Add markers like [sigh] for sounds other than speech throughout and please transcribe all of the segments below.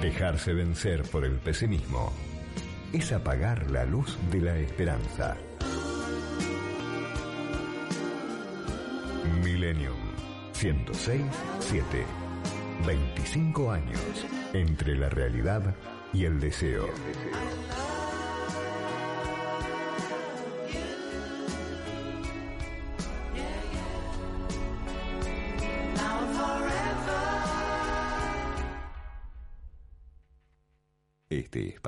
Dejarse vencer por el pesimismo es apagar la luz de la esperanza. Millennium 106-7. 25 años entre la realidad y el deseo.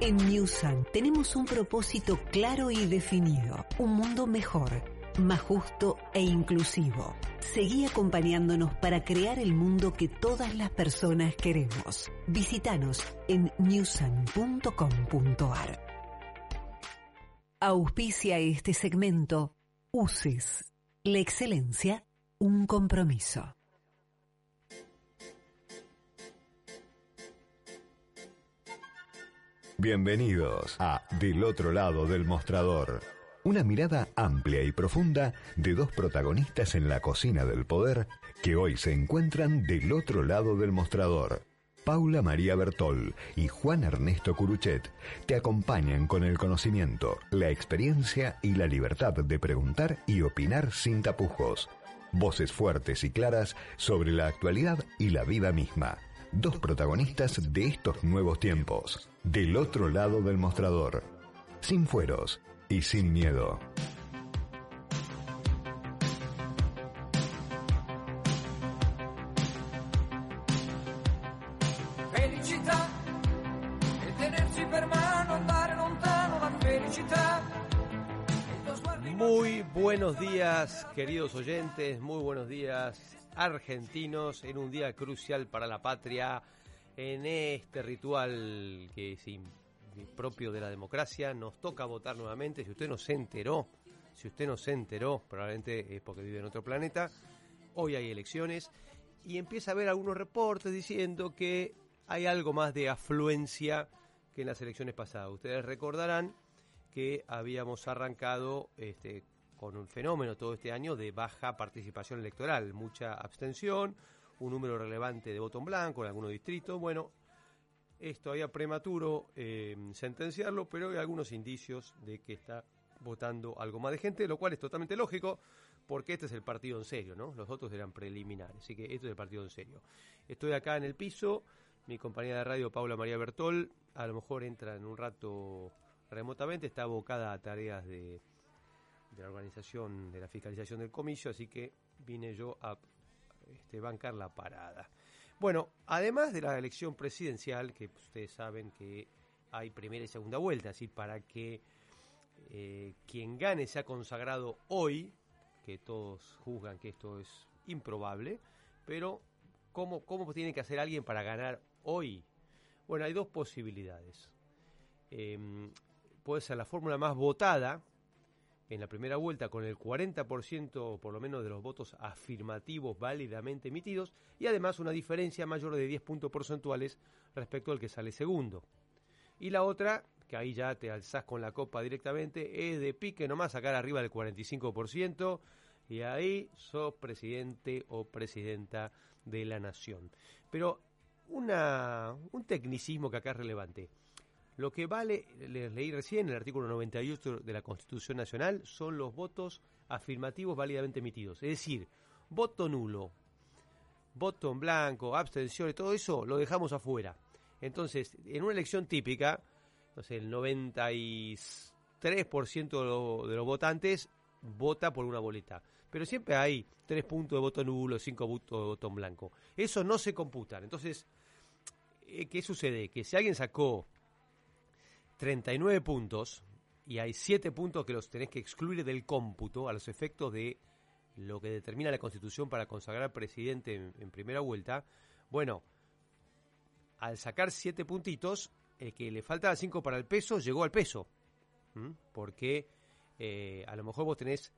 En Newsan tenemos un propósito claro y definido, un mundo mejor, más justo e inclusivo. Seguí acompañándonos para crear el mundo que todas las personas queremos. Visítanos en newsan.com.ar. Auspicia este segmento UCES. La excelencia, un compromiso. Bienvenidos a Del otro lado del mostrador. Una mirada amplia y profunda de dos protagonistas en la cocina del poder que hoy se encuentran del otro lado del mostrador. Paula María Bertol y Juan Ernesto Curuchet te acompañan con el conocimiento, la experiencia y la libertad de preguntar y opinar sin tapujos. Voces fuertes y claras sobre la actualidad y la vida misma dos protagonistas de estos nuevos tiempos, del otro lado del mostrador, sin fueros y sin miedo. Felicità e tenersi per mano, andare lontano la felicità. Muy buenos días, queridos oyentes, muy buenos días, argentinos, en un día crucial para la patria, en este ritual que es propio de la democracia. Nos toca votar nuevamente. Si usted no se enteró, si usted no se enteró, probablemente es porque vive en otro planeta. Hoy hay elecciones y empieza a haber algunos reportes diciendo que hay algo más de afluencia que en las elecciones pasadas. Ustedes recordarán que habíamos arrancado este, con un fenómeno todo este año de baja participación electoral, mucha abstención, un número relevante de voto en blanco en algunos distritos. Bueno, es todavía prematuro eh, sentenciarlo, pero hay algunos indicios de que está votando algo más de gente, lo cual es totalmente lógico, porque este es el partido en serio, ¿no? Los otros eran preliminares, así que este es el partido en serio. Estoy acá en el piso, mi compañera de radio Paula María Bertol, a lo mejor entra en un rato remotamente, está abocada a tareas de, de la organización, de la fiscalización del comicio, así que vine yo a este, bancar la parada. Bueno, además de la elección presidencial, que ustedes saben que hay primera y segunda vuelta, así para que eh, quien gane sea consagrado hoy, que todos juzgan que esto es improbable, pero ¿cómo, cómo tiene que hacer alguien para ganar hoy? Bueno, hay dos posibilidades. Em, puede ser la fórmula más votada en la primera vuelta con el 40% por lo menos de los votos afirmativos válidamente emitidos y además una diferencia mayor de 10 puntos porcentuales respecto al que sale segundo. Y la otra, que ahí ya te alzás con la copa directamente, es de pique nomás sacar arriba del 45% y ahí sos presidente o presidenta de la nación. Pero una, un tecnicismo que acá es relevante. Lo que vale, les leí recién, el artículo 98 de la Constitución Nacional, son los votos afirmativos válidamente emitidos. Es decir, voto nulo, voto en blanco, abstención y todo eso lo dejamos afuera. Entonces, en una elección típica, no sé, el 93% de, los votantes vota por una boleta. Pero siempre hay 3 puntos de voto nulo, 5 puntos de voto en blanco. Eso no se computan. Entonces, eh, ¿qué sucede? Que si alguien sacó 39 puntos y hay 7 puntos que los tenés que excluir del cómputo a los efectos de lo que determina la Constitución para consagrar presidente en, primera vuelta. Bueno, al sacar 7 puntitos, el que le faltaba 5 para el peso llegó al peso. Porque eh, a lo mejor vos tenés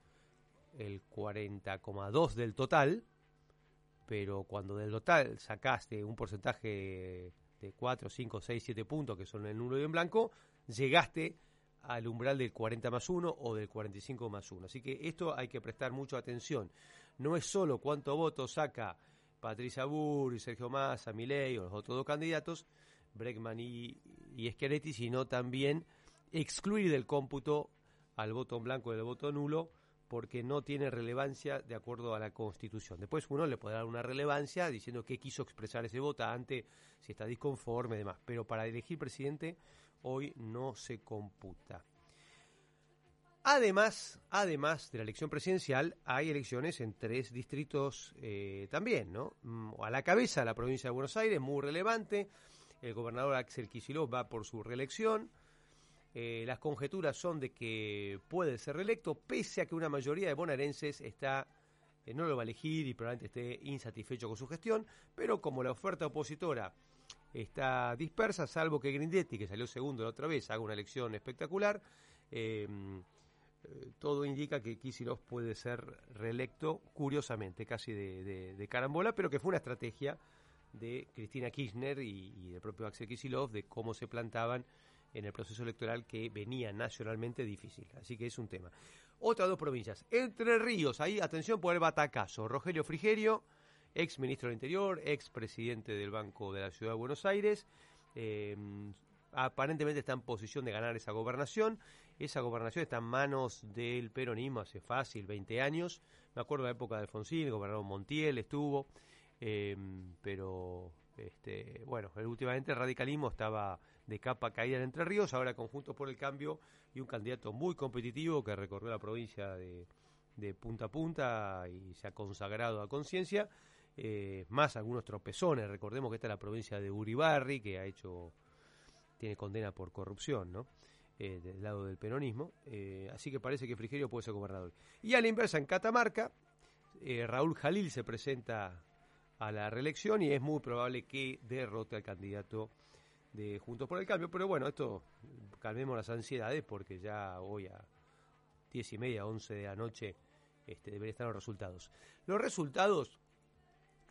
el 40,2 del total, pero cuando del total sacaste un porcentaje de 4, 5, 6, 7 puntos, que son el nulo y en blanco, llegaste al umbral del 40 más 1 o del 45 más 1. Así que esto hay que prestar mucha atención. No es solo cuánto votos saca Patricia Burri, Sergio Massa, Milei o los otros dos candidatos, Bregman y, y sino también excluir del cómputo al voto en blanco y al voto nulo porque no tiene relevancia de acuerdo a la Constitución. Después uno le puede dar una relevancia diciendo qué quiso expresar ese votante, si está disconforme demás. Pero para elegir presidente hoy no se computa. Además, además de la elección presidencial, hay elecciones en tres distritos eh, también, ¿no? Mm, a la cabeza la provincia de Buenos Aires, muy relevante. El gobernador Axel Kicillof va por su reelección. Eh, las conjeturas son de que puede ser reelecto, pese a que una mayoría de bonaerenses está eh, no lo va a elegir y probablemente esté insatisfecho con su gestión, pero como la oferta opositora está dispersa, salvo que Grindetti, que salió segundo la otra vez, haga una elección espectacular, eh, todo indica que Kisilov puede ser reelecto, curiosamente, casi de, carambola, pero que fue una estrategia de Cristina Kirchner y, y del propio Axel Kisilov de cómo se plantaban en el proceso electoral que venía nacionalmente difícil. Así que es un tema. Otras dos provincias. Entre Ríos, ahí atención por el batacazo. Rogelio Frigerio, ex ministro del Interior, ex presidente del Banco de la Ciudad de Buenos Aires. Eh, aparentemente está en posición de ganar esa gobernación. Esa gobernación está en manos del peronismo hace fácil, 20 años. Me acuerdo de la época de Alfonsín, el gobernador Montiel estuvo. Eh, pero, este, bueno, últimamente el radicalismo estaba de capa caída en Entre Ríos, ahora Conjuntos por el Cambio y un candidato muy competitivo que recorrió la provincia de, punta a punta y se ha consagrado a conciencia, eh, más algunos tropezones, recordemos que esta es la provincia de Uribarri, que ha hecho, tiene condena por corrupción, ¿no? Eh, del lado del peronismo, eh, así que parece que Frigerio puede ser gobernador. Y a la inversa, en Catamarca, Raúl Jalil se presenta a la reelección y es muy probable que derrote al candidato de Juntos por el Cambio. Pero bueno, esto calmemos las ansiedades porque ya hoy a diez y media, once de la noche este, deberían estar los resultados. Los resultados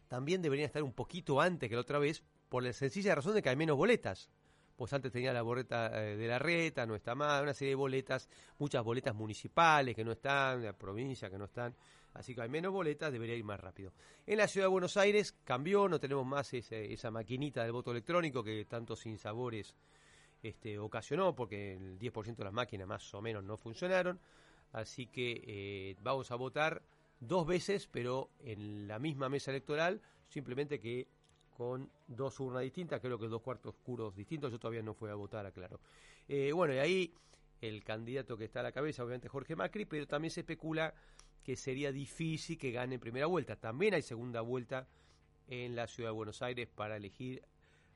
también deberían estar un poquito antes que la otra vez por la sencilla razón de que hay menos boletas. Pues antes tenía la boleta eh, de la reta, no está más, una serie de boletas, muchas boletas municipales que no están, de la provincia que no están. Así que hay menos boletas, debería ir más rápido. En la ciudad de Buenos Aires cambió, no tenemos más esa maquinita del voto electrónico que tantos sinsabores este, ocasionó, porque el 10% de las máquinas más o menos no funcionaron. Así que eh, vamos a votar dos veces, pero en la misma mesa electoral, simplemente que con dos urnas distintas, creo que dos cuartos oscuros distintos, yo todavía no fui a votar, aclaro. Eh, bueno, y ahí el candidato que está a la cabeza, obviamente Jorge Macri, pero también se especula que sería difícil que gane en primera vuelta. También hay segunda vuelta en la ciudad de Buenos Aires para elegir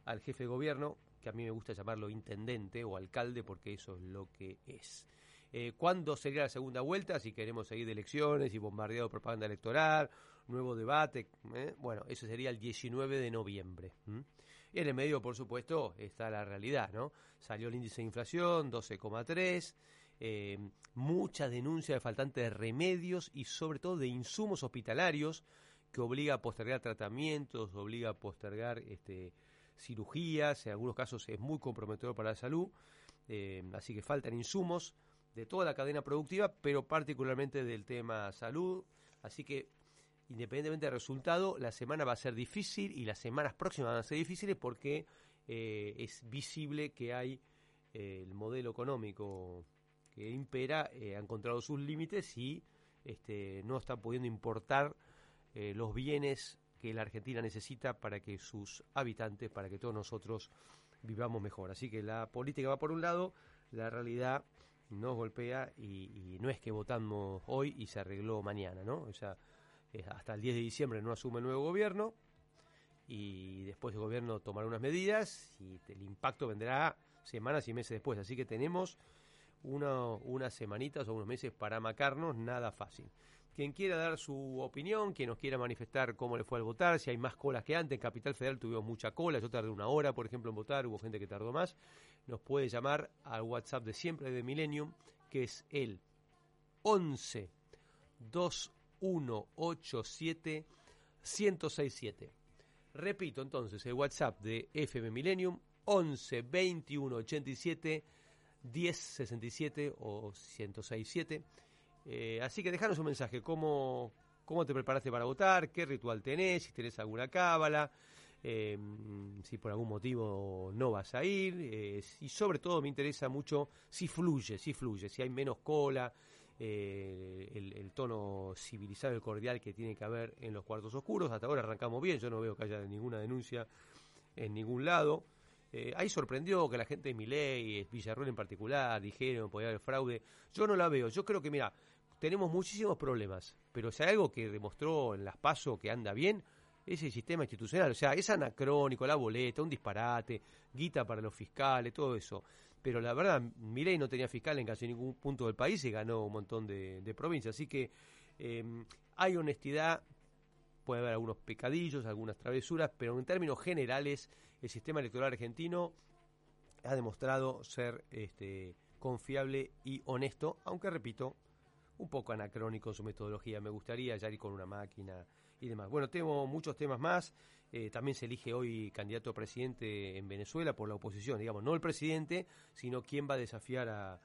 al jefe de gobierno, que a mí me gusta llamarlo intendente o alcalde porque eso es lo que es. Eh, ¿Cuándo sería la segunda vuelta? Si queremos seguir de elecciones y bombardeado de propaganda electoral, nuevo debate. ¿eh? Bueno, eso sería el 19 de noviembre. Y en el medio, por supuesto, está la realidad, ¿no? Salió el índice de inflación, 12,3 eh, mucha denuncia de faltante de remedios y sobre todo de insumos hospitalarios que obliga a postergar tratamientos, obliga a postergar este, cirugías, en algunos casos es muy comprometedor para la salud, eh, así que faltan insumos de toda la cadena productiva, pero particularmente del tema salud, así que independientemente del resultado, la semana va a ser difícil y las semanas próximas van a ser difíciles porque eh, es visible que hay eh, el modelo económico que impera eh, ha encontrado sus límites y este, no está pudiendo importar los bienes que la Argentina necesita para que sus habitantes, para que todos nosotros vivamos mejor. Así que la política va por un lado, la realidad nos golpea y, no es que votamos hoy y se arregló mañana, ¿no? O sea, hasta el 10 de diciembre no asume el nuevo gobierno y después el gobierno tomará unas medidas y el impacto vendrá semanas y meses después. Así que tenemos una, unas semanitas o unos meses para macarnos, nada fácil. Quien quiera dar su opinión, quien nos quiera manifestar cómo le fue al votar, si hay más colas que antes, en Capital Federal tuvimos mucha cola, yo tardé una hora, por ejemplo, en votar, hubo gente que tardó más. nos puede llamar al WhatsApp de siempre de Millennium, que es el 11 2187 1067. Repito entonces, el WhatsApp de FM Millennium 11 21 87 1067 o 1067. Eh, así que dejanos un mensaje, cómo, te preparaste para votar, qué ritual tenés, si tenés alguna cábala, eh, si por algún motivo no vas a ir, eh, y sobre todo me interesa mucho si fluye, si fluye, si hay menos cola, eh, el, tono civilizado y cordial que tiene que haber en los cuartos oscuros. Hasta ahora arrancamos bien, yo no veo que haya ninguna denuncia en ningún lado. Eh, ahí sorprendió que la gente de Miley, Villarruel en particular, dijeron podía haber fraude. Yo no la veo. Yo creo que, mira, tenemos muchísimos problemas, pero si hay algo que demostró en las PASO que anda bien, es el sistema institucional. O sea, es anacrónico, la boleta, un disparate, guita para los fiscales, todo eso. Pero la verdad, Milei no tenía fiscal en casi ningún punto del país y ganó un montón de, de provincias. Así que eh, hay honestidad, puede haber algunos pecadillos, algunas travesuras, pero en términos generales el sistema electoral argentino ha demostrado ser este, confiable y honesto, aunque repito, un poco anacrónico en su metodología. Me gustaría ya ir con una máquina y demás. Bueno, tengo muchos temas más. Eh, también se elige hoy candidato a presidente en Venezuela por la oposición, digamos, no el presidente, sino quién va a desafiar a,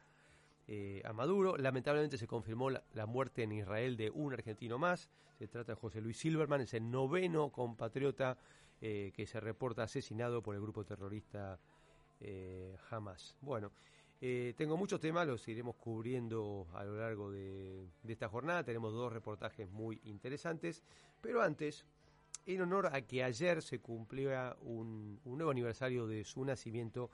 eh, Maduro. Lamentablemente se confirmó la, muerte en Israel de un argentino más. Se trata de José Luis Silverman, es el noveno compatriota eh, que se reporta asesinado por el grupo terrorista Hamas. Bueno, tengo muchos temas, los iremos cubriendo a lo largo de, esta jornada. Tenemos dos reportajes muy interesantes, pero antes, en honor a que ayer se cumplía un, nuevo aniversario de su nacimiento,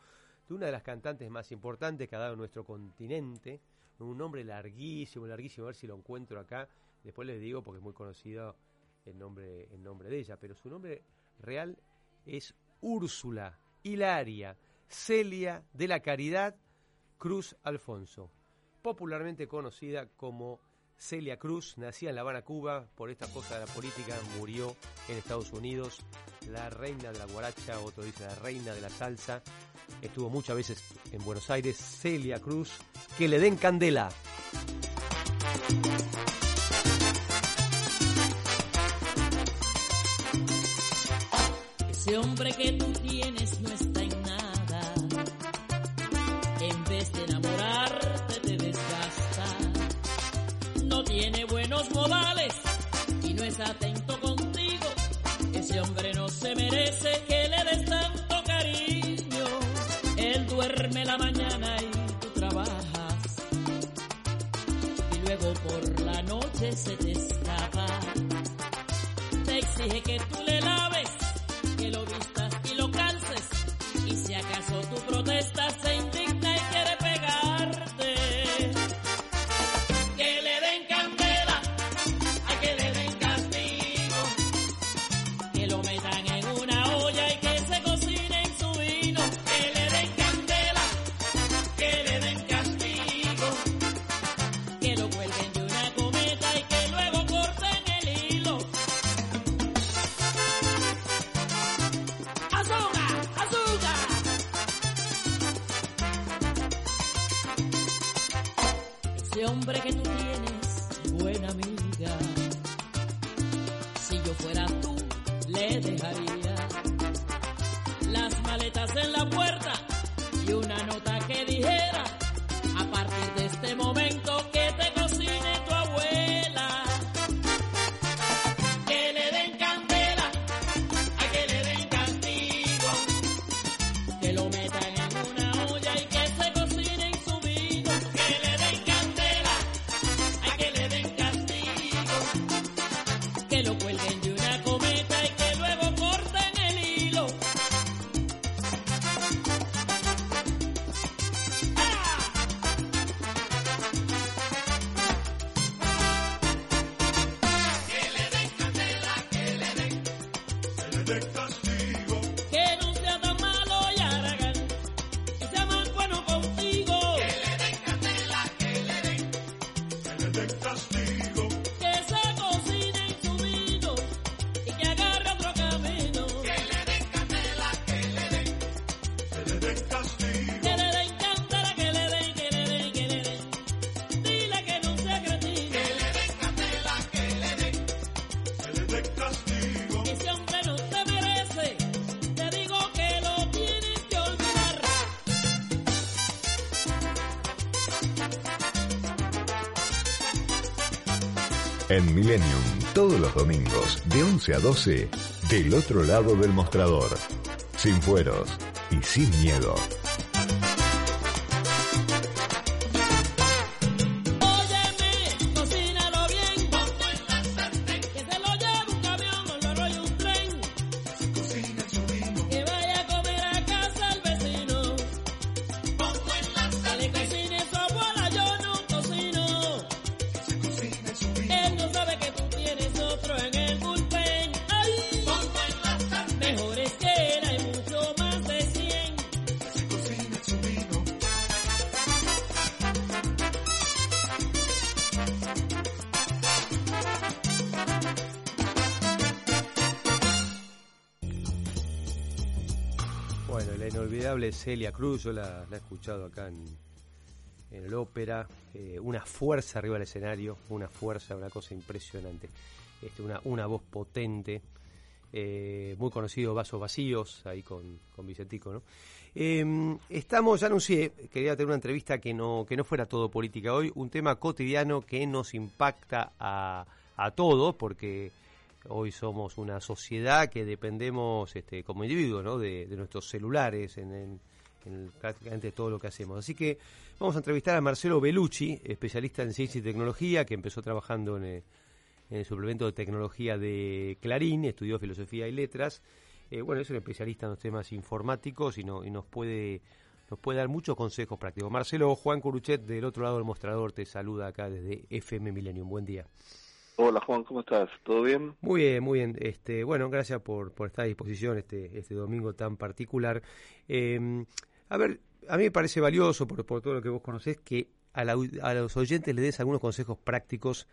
de una de las cantantes más importantes que ha dado nuestro continente, un nombre larguísimo, larguísimo, a ver si lo encuentro acá, después les digo porque es muy conocido el nombre, el nombre de ella, pero su nombre real es Úrsula Hilaria Celia de la Caridad Cruz Alfonso, popularmente conocida como Celia Cruz, nacida en La Habana, Cuba, por esta cosa de la política, murió en Estados Unidos, la reina de la guaracha, otro dice la reina de la salsa, estuvo muchas veces en Buenos Aires, Celia Cruz, que le den candela. Ese hombre que se merece que le des tanto cariño, él duerme la mañana y tú trabajas, y luego por la noche se te escapa, te exige que tú le laves, Ese hombre que tú tienes, buena amiga. Si yo fuera tú, le dejaría las maletas en la puerta y una nota que dijera: Millennium, todos los domingos, de 11 a 12, del otro lado del mostrador. Sin fueros y sin miedo. Inolvidable Celia Cruz, yo la, he escuchado acá en, en el ópera, eh, una fuerza arriba del escenario, una fuerza, una cosa impresionante, este, una, voz potente, eh, muy conocido Vasos Vacíos, ahí con, con Vicentico, ¿no? Eh, estamos, ya anuncié, quería tener una entrevista que no, que no fuera todo política hoy, un tema cotidiano que nos impacta a, a todos, porque hoy somos una sociedad que dependemos este, como individuos ¿no? de, de nuestros celulares en, en- en prácticamente todo lo que hacemos. Así que vamos a entrevistar a Marcelo Bellucci, especialista en ciencia y tecnología, que empezó trabajando en en el suplemento de tecnología de Clarín, estudió filosofía y letras. Eh, bueno, es un especialista en los temas informáticos y, no- y nos puede nos puede dar muchos consejos prácticos. Marcelo, Juan Curuchet, del otro lado del mostrador, te saluda acá desde FM Millennium. Buen día. Hola Juan, ¿cómo estás? ¿Todo bien? Muy bien, muy bien. Este, bueno, gracias por, por estar a disposición este, este domingo tan particular. Eh, a ver, a mí me parece valioso, por, por todo lo que vos conocés, que a, la- a los oyentes les des algunos consejos prácticos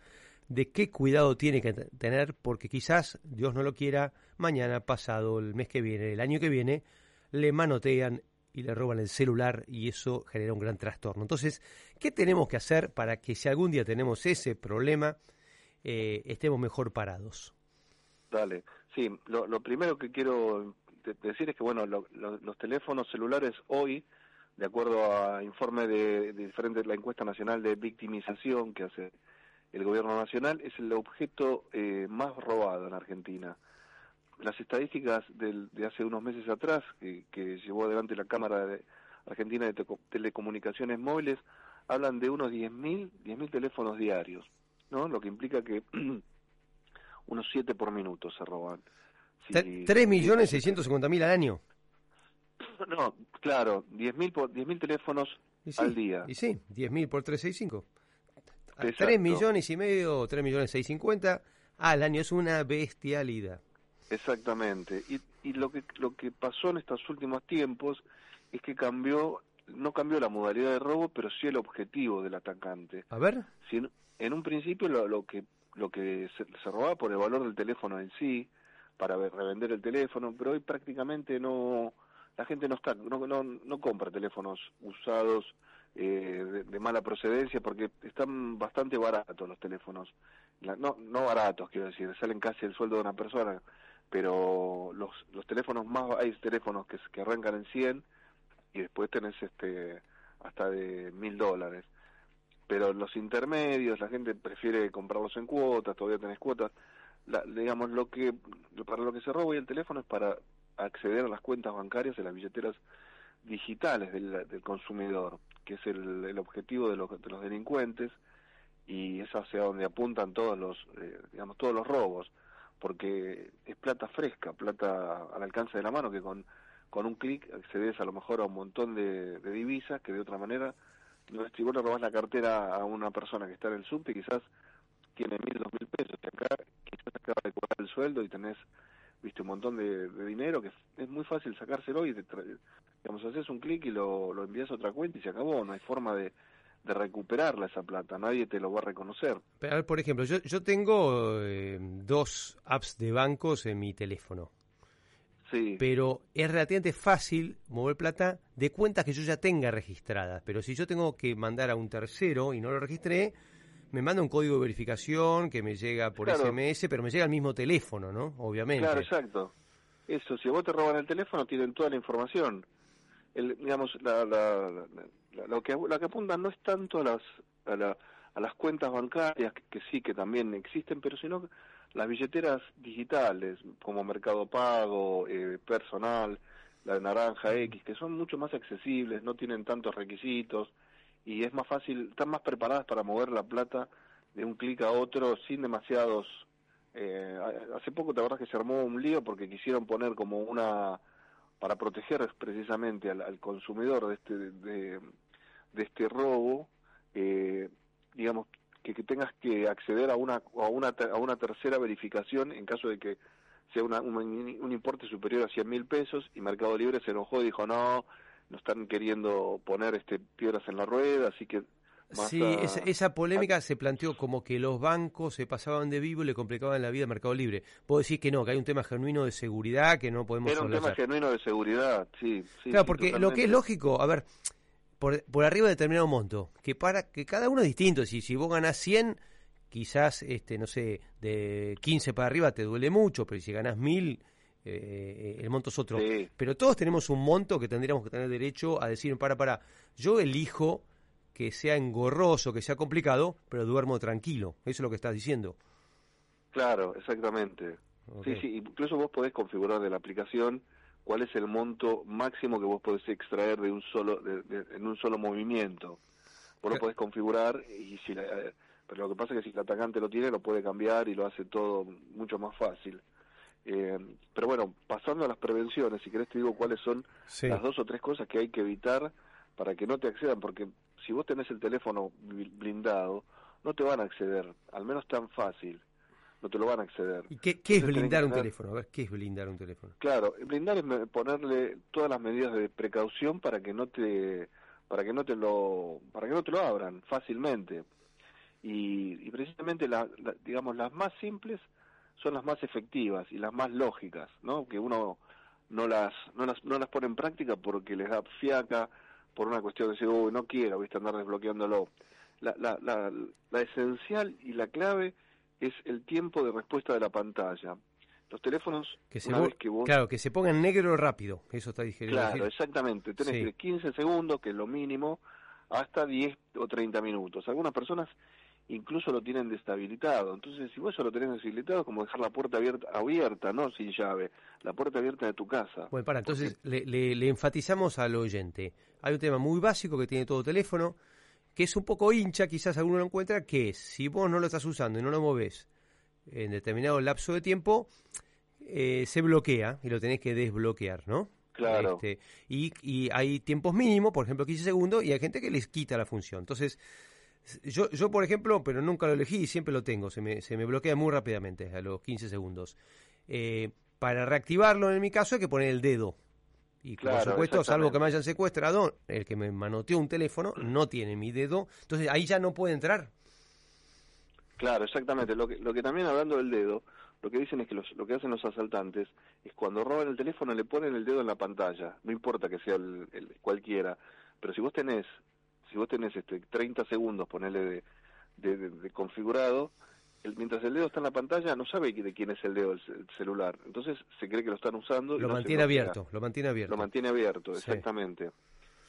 de qué cuidado tiene que te- tener, porque quizás, Dios no lo quiera, mañana, pasado, el mes que viene, el año que viene, le manotean y le roban el celular y eso genera un gran trastorno. Entonces, ¿qué tenemos que hacer para que si algún día tenemos ese problema, eh, estemos mejor parados? Dale. Sí, lo, primero que quiero de- decir es que, bueno, lo- lo- los teléfonos celulares hoy, de acuerdo a informe de, de diferentes, la encuesta nacional de victimización que hace el gobierno nacional, es el objeto eh, más robado en Argentina. Las estadísticas del- de hace unos meses atrás, que, que llevó adelante la Cámara de- Argentina de Telecomunicaciones Móviles, hablan de unos 10.000 10.000 teléfonos diarios, ¿no? Lo que implica que [clears throat] unos 7 por minuto se roban. Si- Tre- Tres millones seiscientos mil al año. [clears throat] No, claro, 10.000 por 10.000 teléfonos Y sí, al día. Y sí, 10.000 por 365. A Exacto. 3 millones y medio, 3 millones 650 al año. Es una bestialidad. Exactamente. Y, y lo que lo que pasó en estos últimos tiempos es que cambió no cambió la modalidad de robo, pero sí el objetivo del atacante. A ver. Si en, en un principio lo, lo que lo que se, se robaba por el valor del teléfono en sí para ve- revender el teléfono, pero hoy prácticamente no la gente no está no no, no compra teléfonos usados eh, de, de mala procedencia porque están bastante baratos los teléfonos. La- no no baratos quiero decir, salen casi el sueldo de una persona, pero los los teléfonos más hay teléfonos que, que arrancan en 100 y después tenés este hasta de mil dólares. Pero los intermedios la gente prefiere comprarlos en cuotas todavía tenés cuotas. La, digamos lo que para lo que se roba hoy el teléfono es para acceder a las cuentas bancarias de las billeteras digitales del, del consumidor que es el, el objetivo de los, de los delincuentes y es hacia donde apuntan todos los eh, digamos todos los robos porque es plata fresca plata al alcance de la mano que con con un clic accedes a lo mejor a un montón de, de divisas que de otra manera si vos le robás la cartera a una persona que está en el subte quizás tiene mil dos mil pesos y acá quizás acaba de cobrar el sueldo y tenés viste un montón de, de dinero que es, muy fácil sacárselo y te digamos haces un clic y lo, lo envías a otra cuenta y se acabó no hay forma de, de recuperarla esa plata nadie te lo va a reconocer Pero, por ejemplo, yo, yo tengo eh, dos apps de bancos en mi teléfono. Sí pero es relativamente fácil mover plata de cuentas que yo ya tenga registradas. Pero si yo tengo que mandar a un tercero y no lo registré, me manda un código de verificación que me llega por Claro. SMS, pero me llega al mismo teléfono, ¿no? Obviamente. Claro, exacto. Eso, si a vos te roban el teléfono, tienen toda la información. El, digamos, la, la, la- la- lo, que, lo que apuntan no es tanto a, las, a, la, a las cuentas bancarias, que, que sí, que también existen, pero sino las billeteras digitales, como Mercado Pago, eh, Personal, la de Naranja X, que son mucho más accesibles, no tienen tantos requisitos y es más fácil, están más preparadas para mover la plata de un clic a otro sin demasiados... Eh, hace poco te acuerdas que se armó un lío porque quisieron poner como una para proteger precisamente al, consumidor de este de, de este robo eh, digamos que, que, tengas que acceder a una a una a una tercera verificación en caso de que sea una, un, un, importe superior a 100 mil pesos y Mercado Libre se enojó y dijo no no están queriendo poner este piedras en la rueda así que Sí, esa, esa, polémica se planteó como que los bancos se pasaban de vivo y le complicaban la vida al Mercado Libre. Puedo decir que no, que hay un tema genuino de seguridad que no podemos Era un tema genuino de seguridad, sí. sí claro, porque lo que es lógico, a ver, por, por arriba de determinado monto, que para que cada uno es distinto. Si, si vos ganás 100, quizás, este no sé, de 15 para arriba te duele mucho, pero si ganás 1000... Eh, el monto es otro. Sí. Pero todos tenemos un monto que tendríamos que tener derecho a decir, para, para, yo elijo que sea engorroso, que sea complicado, pero duermo tranquilo. Eso es lo que estás diciendo. Claro, exactamente. Okay. Sí, sí, incluso vos podés configurar de la aplicación cuál es el monto máximo que vos podés extraer de un solo de, de, en un solo movimiento. Vos lo podés configurar y si la, pero lo que pasa es que si el atacante lo tiene lo puede cambiar y lo hace todo mucho más fácil. Eh, pero bueno, pasando a las prevenciones, si querés te digo cuáles son sí. las dos o tres cosas que hay que evitar para que no te accedan, porque si vos tenés el teléfono blindado, no te van a acceder, al menos tan fácil, no te lo van a acceder. ¿Y qué, qué es blindar un teléfono? A ver, ¿qué es blindar un teléfono? Claro, blindar es ponerle todas las medidas de precaución para que no te para que no te lo para que no te lo abran fácilmente. Y, y precisamente la, la, digamos las más simples son las más efectivas y las más lógicas, ¿no? Que uno no las no las no las pone en práctica porque les da fiaca por una cuestión de decir, uy, no quiero, viste, andar desbloqueándolo. La, la, la, la esencial y la clave es el tiempo de respuesta de la pantalla. Los teléfonos, que se una vez que vos... Claro, que se ponga en negro rápido, eso está diciendo. Claro, exactamente. Tenés sí. de 15 segundos, que es lo mínimo, hasta 10 o 30 minutos. Algunas personas incluso lo tienen deshabilitado. Entonces, si vos eso lo tenés deshabilitado, es como dejar la puerta abierta, abierta, no sin llave, la puerta abierta de tu casa. Bueno, para, entonces Porque... le, le, le, enfatizamos al oyente. Hay un tema muy básico que tiene todo teléfono, que es un poco hincha, quizás alguno lo encuentra, que es, si vos no lo estás usando y no lo movés en determinado lapso de tiempo, eh, se bloquea y lo tenés que desbloquear, ¿no? Claro. Este, y, y hay tiempos mínimos, por ejemplo 15 segundos, y hay gente que les quita la función. Entonces, yo, yo, por ejemplo, pero nunca lo elegí y siempre lo tengo, se me, se me bloquea muy rápidamente a los 15 segundos. Eh, para reactivarlo, en mi caso, hay que poner el dedo. Y claro, por supuesto, salvo que me hayan secuestrado, el que me manoteó un teléfono no tiene mi dedo, entonces ahí ya no puede entrar. Claro, exactamente. Lo que, lo que también hablando del dedo, lo que dicen es que los, lo que hacen los asaltantes es cuando roban el teléfono le ponen el dedo en la pantalla, no importa que sea el, el cualquiera, pero si vos tenés si vos tenés este 30 segundos, de, de, de, de configurado, el, mientras el dedo está en la pantalla no sabe de quién es el dedo el, el celular. Entonces se cree que lo están usando. Lo mantiene abierto, lo mantiene abierto. Lo mantiene abierto, exactamente. Sí.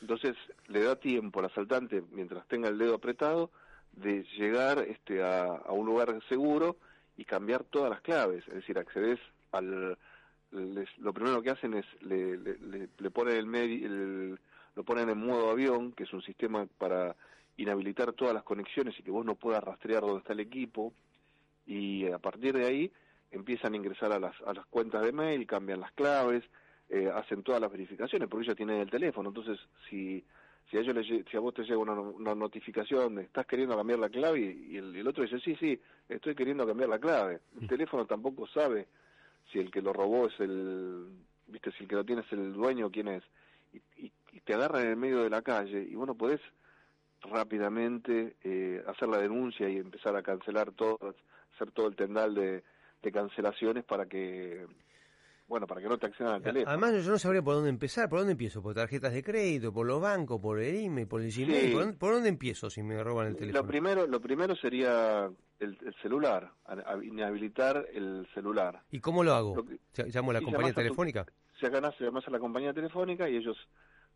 Entonces le da tiempo al asaltante, mientras tenga el dedo apretado, de llegar este, a, a un lugar seguro y cambiar todas las claves. Es decir, accedes al... Les, lo primero que hacen es le, le, le, le ponen el, medio, el lo ponen en modo avión, que es un sistema para inhabilitar todas las conexiones y que vos no puedas rastrear dónde está el equipo, y a partir de ahí empiezan a ingresar a las, a las cuentas de mail, cambian las claves, eh, hacen todas las verificaciones, porque ellos tienen el teléfono, entonces si si a ellos les, si a vos te llega una, una notificación de estás queriendo cambiar la clave y, el, el, otro dice sí sí estoy queriendo cambiar la clave el teléfono tampoco sabe si el que lo robó es el viste si el que lo tiene es el dueño quién es. Y, y, y te agarran en el medio de la calle y bueno podés rápidamente eh, hacer la denuncia y empezar a cancelar todo hacer todo el tendal de, de cancelaciones para que bueno, para que no te accedan al teléfono. Además, yo no sabría por dónde empezar. ¿Por dónde empiezo? ¿Por tarjetas de crédito? ¿Por los bancos? ¿Por el email? ¿Por el Gmail? Sí. ¿Por, dónde, ¿Por, dónde, empiezo si me roban el teléfono? Lo primero, lo primero sería el, el celular, inhabilitar el celular. ¿Y cómo lo hago? Lo que, ¿Llamo a la compañía telefónica? Si acá llamas a la compañía telefónica y ellos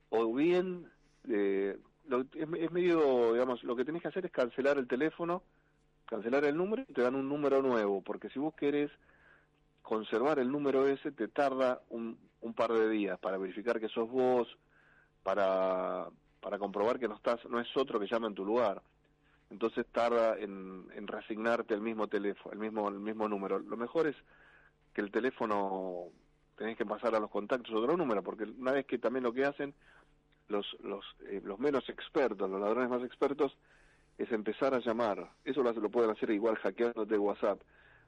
o bien eh, lo- es, es medio, digamos, lo que tenés que hacer es cancelar el teléfono, cancelar el número y te dan un número nuevo, porque si vos querés conservar el número ese, te tarda un, un par de días para verificar que sos vos, para, para comprobar que no estás, no es otro que llama en tu lugar. Entonces tarda en, en reasignarte el mismo teléfono, el mismo, el mismo número. Lo mejor es que el teléfono tenés que pasar a los contactos otro número, porque una vez que también lo que hacen los los eh, los menos expertos, los ladrones más expertos, es empezar a llamar. Eso lo, lo pueden hacer igual hackeándote WhatsApp,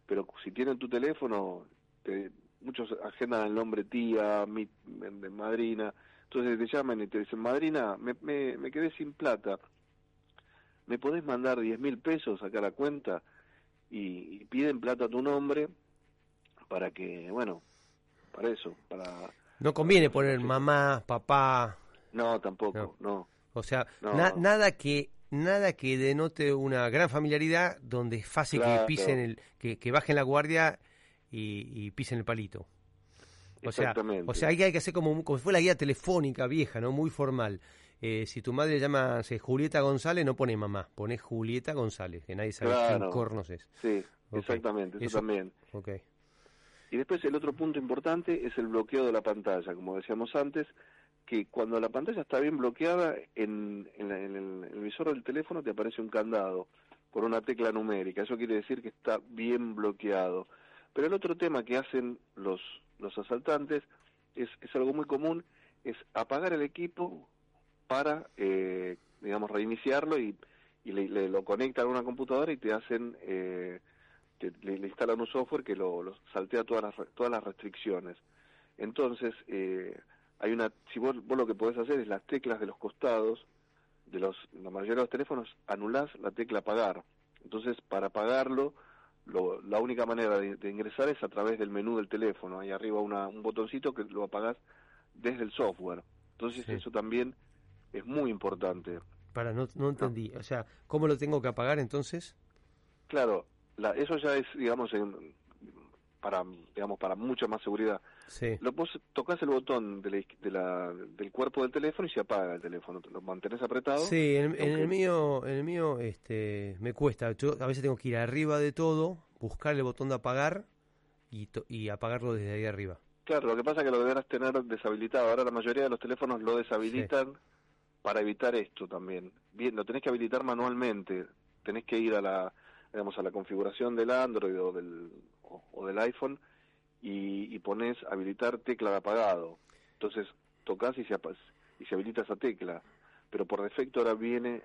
pero si tienen tu teléfono, te- muchos agendan el nombre tía, mi, de madrina, entonces te llaman y te dicen, madrina, me, me, me quedé sin plata, ¿me podés mandar 10 mil pesos acá a la cuenta? Y, y piden plata a tu nombre para que, bueno, para eso, para... No conviene poner mamá, papá, No, tampoco, no. o sea, No. na- nada que nada que denote una gran familiaridad donde es fácil que pisen el que, que bajen la guardia y, y pisen el palito. O sea, Exactamente. o sea, hay que, hay que hacer como, como si fuera la guía telefónica vieja, ¿no? Muy formal. Eh, si tu madre llama sé, Julieta González, no pone mamá, pone Julieta González, que nadie sabe quién Claro. cornos es. Sí, exactamente, eso, Eso- también. Ok. Y después el otro punto importante es el bloqueo de la pantalla, como decíamos antes, que cuando la pantalla está bien bloqueada, en, el, visor del teléfono te aparece un candado con una tecla numérica. Eso quiere decir que está bien bloqueado. Pero el otro tema que hacen los, los asaltantes es, es algo muy común, es apagar el equipo para, eh, digamos, reiniciarlo y, y le, lo conectan a una computadora y te hacen... Eh, te- le, instalan un software que lo, saltea todas las, todas las restricciones. Entonces, eh, hay una, si vos, vos lo que podés hacer es las teclas de los costados, de los, la mayoría de los teléfonos, anulás la tecla apagar. Entonces, para apagarlo, lo, la única manera de, de ingresar es a través del menú del teléfono. Ahí arriba una, un botoncito que lo apagás desde el software. Entonces, Sí. eso también es muy importante. Para, no, no entendí. O sea, ¿cómo lo tengo que apagar entonces? Claro, la, eso ya es, digamos, en- para, digamos, para mucha más seguridad. Sí. Lo, vos tocas el botón de la iz- de la- del cuerpo del teléfono y se apaga el teléfono. Lo mantenés apretado. Sí, en, en el mío, en el mío, este, me cuesta. Yo a veces tengo que ir arriba de todo, buscar el botón de apagar y, to- y apagarlo desde ahí arriba. Claro, lo que pasa es que lo deberás tener deshabilitado. Ahora la mayoría de los teléfonos lo deshabilitan para evitar esto también. Bien, lo tenés que habilitar manualmente. Tenés que ir a la, digamos, a la configuración del Android o del, o, o del iPhone y, y pones habilitar tecla de apagado. Entonces tocas y se, y se habilita esa tecla. Pero por defecto ahora viene,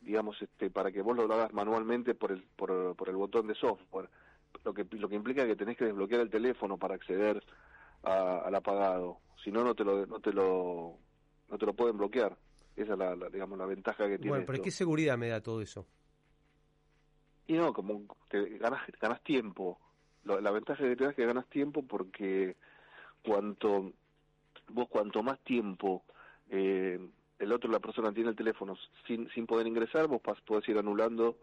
digamos, este, para que vos lo hagas manualmente por el, por, por el botón de software. Lo que, lo que implica que tenés que desbloquear el teléfono para acceder a- al apagado. Si no, no te lo, no te lo, no te lo pueden bloquear. Esa es la, la, digamos, la ventaja que tiene Bueno, pero esto. ¿qué seguridad me da todo eso? Y no, como te ganas, ganas tiempo. Lo- la ventaja que te es que ganas tiempo porque cuanto vos cuanto más tiempo eh, el otro, la persona tiene el teléfono sin, sin poder ingresar, vos podés ir anulando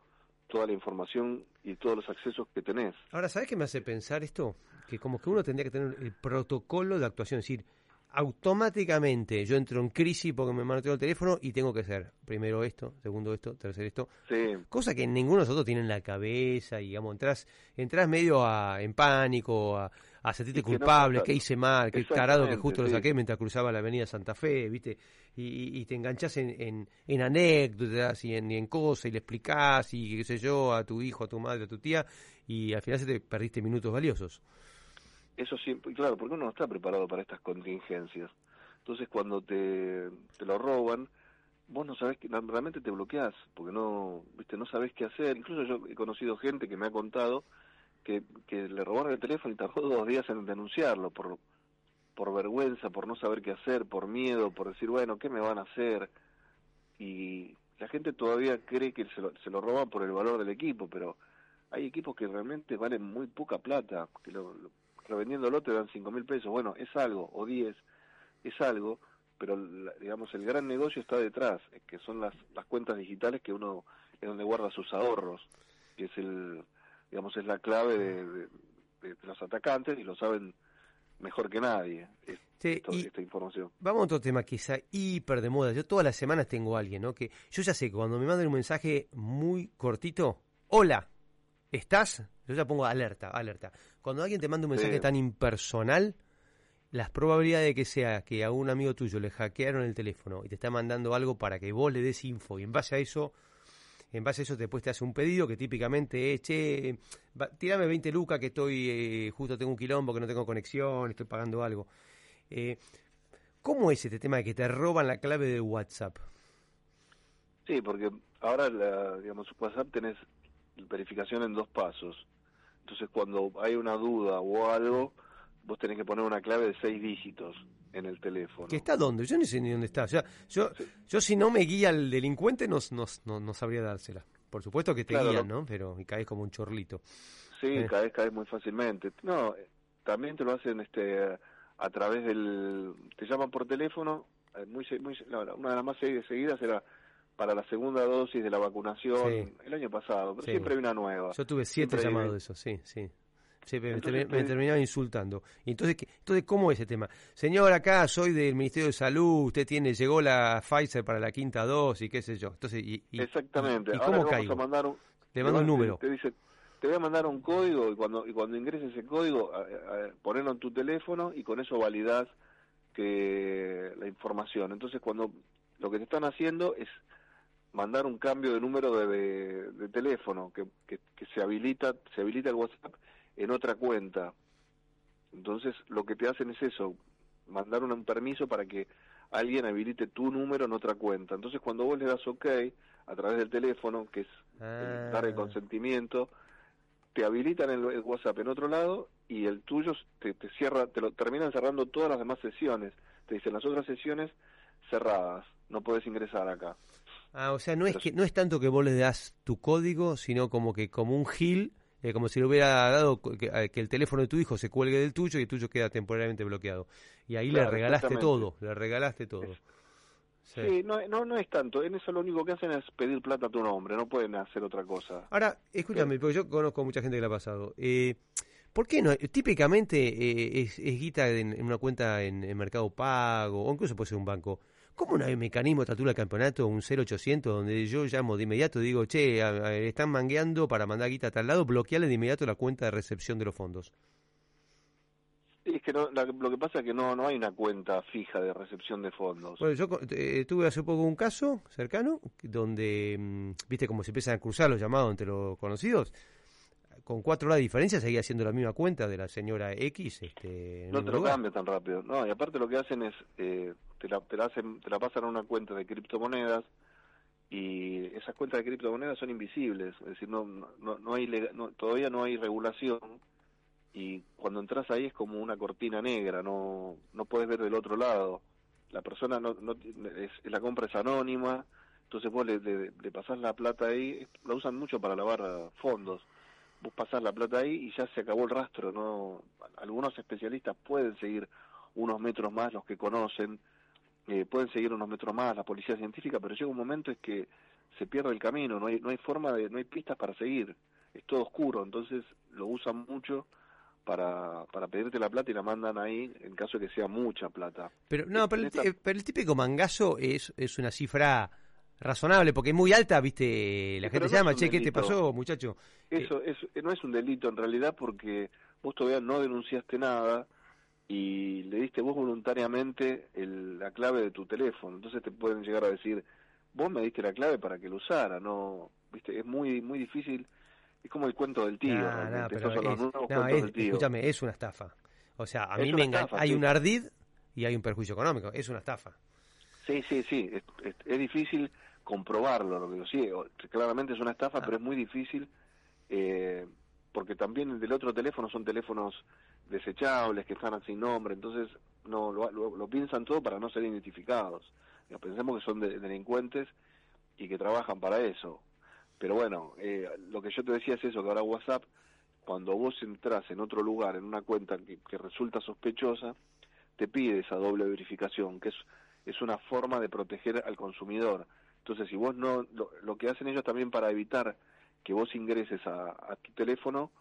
toda la información y todos los accesos que tenés. Ahora, ¿sabes qué me hace pensar esto? Que como que uno tendría que tener el protocolo de actuación, es decir, automáticamente yo entro en crisis porque me mantengo el teléfono y tengo que hacer primero esto, segundo esto, tercero esto, Sí, cosa que ninguno de nosotros tiene en la cabeza y digamos, entras, entras medio a, en pánico, a, a sentirte no culpable, pasa- que hice mal, que tarado que justo lo saqué mientras cruzaba la avenida Santa Fe, ¿viste? Y, y- te enganchás en, en, en anécdotas y en, y en cosas y le explicás y qué sé yo a tu hijo, a tu madre, a tu tía y al final se te perdiste minutos valiosos. Eso siempre, claro, porque uno no está preparado para estas contingencias. Entonces cuando te, te lo roban, vos no sabés que realmente te bloqueás, porque no, viste, no sabés qué hacer. Incluso yo he conocido gente que me ha contado que, que le robaron el teléfono y tardó dos días en denunciarlo por, por vergüenza, por no saber qué hacer, por miedo, por decir, bueno, ¿qué me van a hacer? Y la gente todavía cree que se lo, se lo roban por el valor del equipo, pero hay equipos que realmente valen muy poca plata, que lo, revendiéndolo te dan cinco mil pesos, bueno, es algo, o 10, es algo, pero digamos el gran negocio está detrás, eh, que son las, las cuentas digitales que uno es donde guarda sus ahorros, que es el, digamos, es la clave de, de- de- de los atacantes y lo saben mejor que nadie. Es- Sí, esto- y- esta información. Vamos a otro tema que está hiper de moda. Yo todas las semanas tengo a alguien, ¿no? Que yo ya sé que cuando me mandan un mensaje muy cortito, hola, ¿estás? Yo ya pongo alerta, alerta. Cuando alguien te manda un mensaje Sí. tan impersonal, las probabilidades de que sea que a un amigo tuyo le hackearon el teléfono y te está mandando algo para que vos le des info y en base a eso, en base a eso después te hace un pedido que típicamente es, che, va- tirame 20 lucas que estoy, eh, justo tengo un quilombo, que no tengo conexión, estoy pagando algo. Eh, ¿Cómo es este tema de que te roban la clave de WhatsApp? Sí, porque ahora, la, digamos, WhatsApp tenés verificación en dos pasos. Entonces, cuando hay una duda o algo, vos tenés que poner una clave de seis dígitos en el teléfono. ¿Que está dónde? Yo no sé ni dónde está. O sea, yo, yo si no me guía el delincuente no, no, no, no sabría dársela. Por supuesto que te Claro, guían, no. Pero y caes como un chorlito. Sí, Eh. caes, caes muy fácilmente. No, eh, también te lo hacen este a través del... Te llaman por teléfono, eh, muy, muy no, una de las más segui- seguidas era para la segunda dosis de la vacunación Sí. el año pasado, pero Sí. siempre hay una nueva. Yo tuve siete Siempre hay- llamados de eso, sí, sí. Sí, me, Entonces, me- me te- terminaban insultando. Entonces, ¿qué- entonces, ¿cómo es ese tema? Señor, acá soy del Ministerio de Salud, usted tiene, llegó la Pfizer para la quinta dosis, qué sé yo. Entonces, y, y- Exactamente. ¿Y Ahora cómo le vamos caigo? a mandar un, Le mando un te- número. Te, dice, te voy a mandar un código y cuando y cuando ingreses ese código, a- a- ponelo en tu teléfono y con eso validás que la información. Entonces, cuando lo que te están haciendo es mandar un cambio de número de, de- de teléfono que, que, que se habilita se habilita el WhatsApp en otra cuenta. Entonces, lo que te hacen es eso, mandar un permiso para que alguien habilite tu número en otra cuenta. Entonces, cuando vos le das OK a través del teléfono, que es Ah. el dar el consentimiento, te habilitan el, el WhatsApp en otro lado y el tuyo te, te cierra, te lo terminan cerrando todas las demás sesiones. Te dicen las otras sesiones cerradas, no puedes ingresar acá. Ah, o sea, no es que no es tanto que vos le das tu código, sino como que como un gil, eh, como si le hubiera dado que, eh, que el teléfono de tu hijo se cuelgue del tuyo y el tuyo queda temporalmente bloqueado. Y ahí le regalaste todo, le regalaste todo. Es- Sí. Sí, no, no, no es tanto. En eso lo único que hacen es pedir plata a tu nombre, no pueden hacer otra cosa. Ahora, escúchame, porque yo conozco mucha gente que le ha pasado. Eh, ¿Por qué no? Típicamente eh, es, es guita en, en una cuenta en, en Mercado Pago, o incluso puede ser un banco. ¿Cómo no hay un mecanismo de altura del campeonato, un 0800, donde yo llamo de inmediato, digo, che, a- a- están mangueando para mandar guita a tal lado, bloquearle de inmediato la cuenta de recepción de los fondos? Sí, es que no, la- lo que pasa es que no, no hay una cuenta fija de recepción de fondos. Bueno, yo eh, tuve hace poco un caso cercano donde, mm, viste, como se empiezan a cruzar los llamados entre los conocidos, con cuatro horas de diferencia seguía siendo la misma cuenta de la señora X. Este, no te lo lugar. cambia tan rápido. No, y aparte lo que hacen es, eh, te, la, te, la hacen, te la pasan a una cuenta de criptomonedas y esas cuentas de criptomonedas son invisibles. Es decir, no, no, no hay todavía no hay regulación y cuando entras ahí es como una cortina negra, no, no puedes ver del otro lado. La persona, no, no es, la compra es anónima, entonces vos le, le, le pasás la plata ahí, la usan mucho para lavar fondos vos pasás la plata ahí y ya se acabó el rastro, no algunos especialistas pueden seguir unos metros más los que conocen, eh, pueden seguir unos metros más la policía científica, pero llega un momento es que se pierde el camino, no hay no hay forma de no hay pistas para seguir, es todo oscuro, entonces lo usan mucho para para pedirte la plata y la mandan ahí en caso de que sea mucha plata. Pero no, pero el, eh, pero el típico mangazo es, es una cifra razonable, porque es muy alta, viste, la gente no llama, che, ¿qué te pasó, muchacho? Eso es, no es un delito en realidad porque vos todavía no denunciaste nada y le diste vos voluntariamente el- la clave de tu teléfono. Entonces te pueden llegar a decir, vos me diste la clave para que lo usara, no, viste, es muy muy difícil. Es como el cuento del tío, Nah, nah, Estos pero los es- nuevos no, cuentos es- del tío. escúchame, es una estafa. O sea, a Es mí me estafa, hay sí. un ardid y hay un perjuicio económico, es una estafa. Sí, sí, sí, es, es- es difícil comprobarlo, lo que sí, claramente es una estafa, Ah. pero es muy difícil eh, porque también el del otro teléfono son teléfonos desechables que están sin nombre, entonces no lo, piensan todo para no ser identificados. Pensemos que son de- delincuentes y que trabajan para eso. Pero bueno, eh, lo que yo te decía es eso, que ahora WhatsApp, cuando vos entras en otro lugar, en una cuenta que, que resulta sospechosa, te pide esa doble verificación, que es, es una forma de proteger al consumidor. Entonces, si vos no, lo, que hacen ellos también para evitar que vos ingreses a tu teléfono,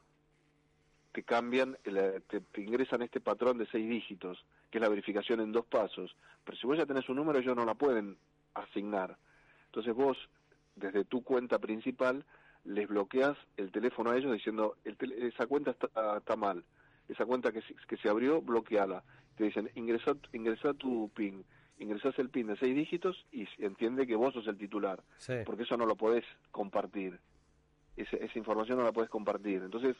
te cambian, el- te, te ingresan este patrón de seis dígitos, que es la verificación en dos pasos. Pero si vos ya tenés un número, ellos no la pueden asignar. Entonces vos, desde tu cuenta principal, les bloqueas el teléfono a ellos diciendo, el esa cuenta está, está mal, esa cuenta que, se- que se abrió, bloqueala. Te dicen, ingresa, ingresa tu PIN, ingresás el PIN de seis dígitos y entiende que vos sos el titular, Sí. porque eso no lo podés compartir. Esa, esa información no la podés compartir. Entonces,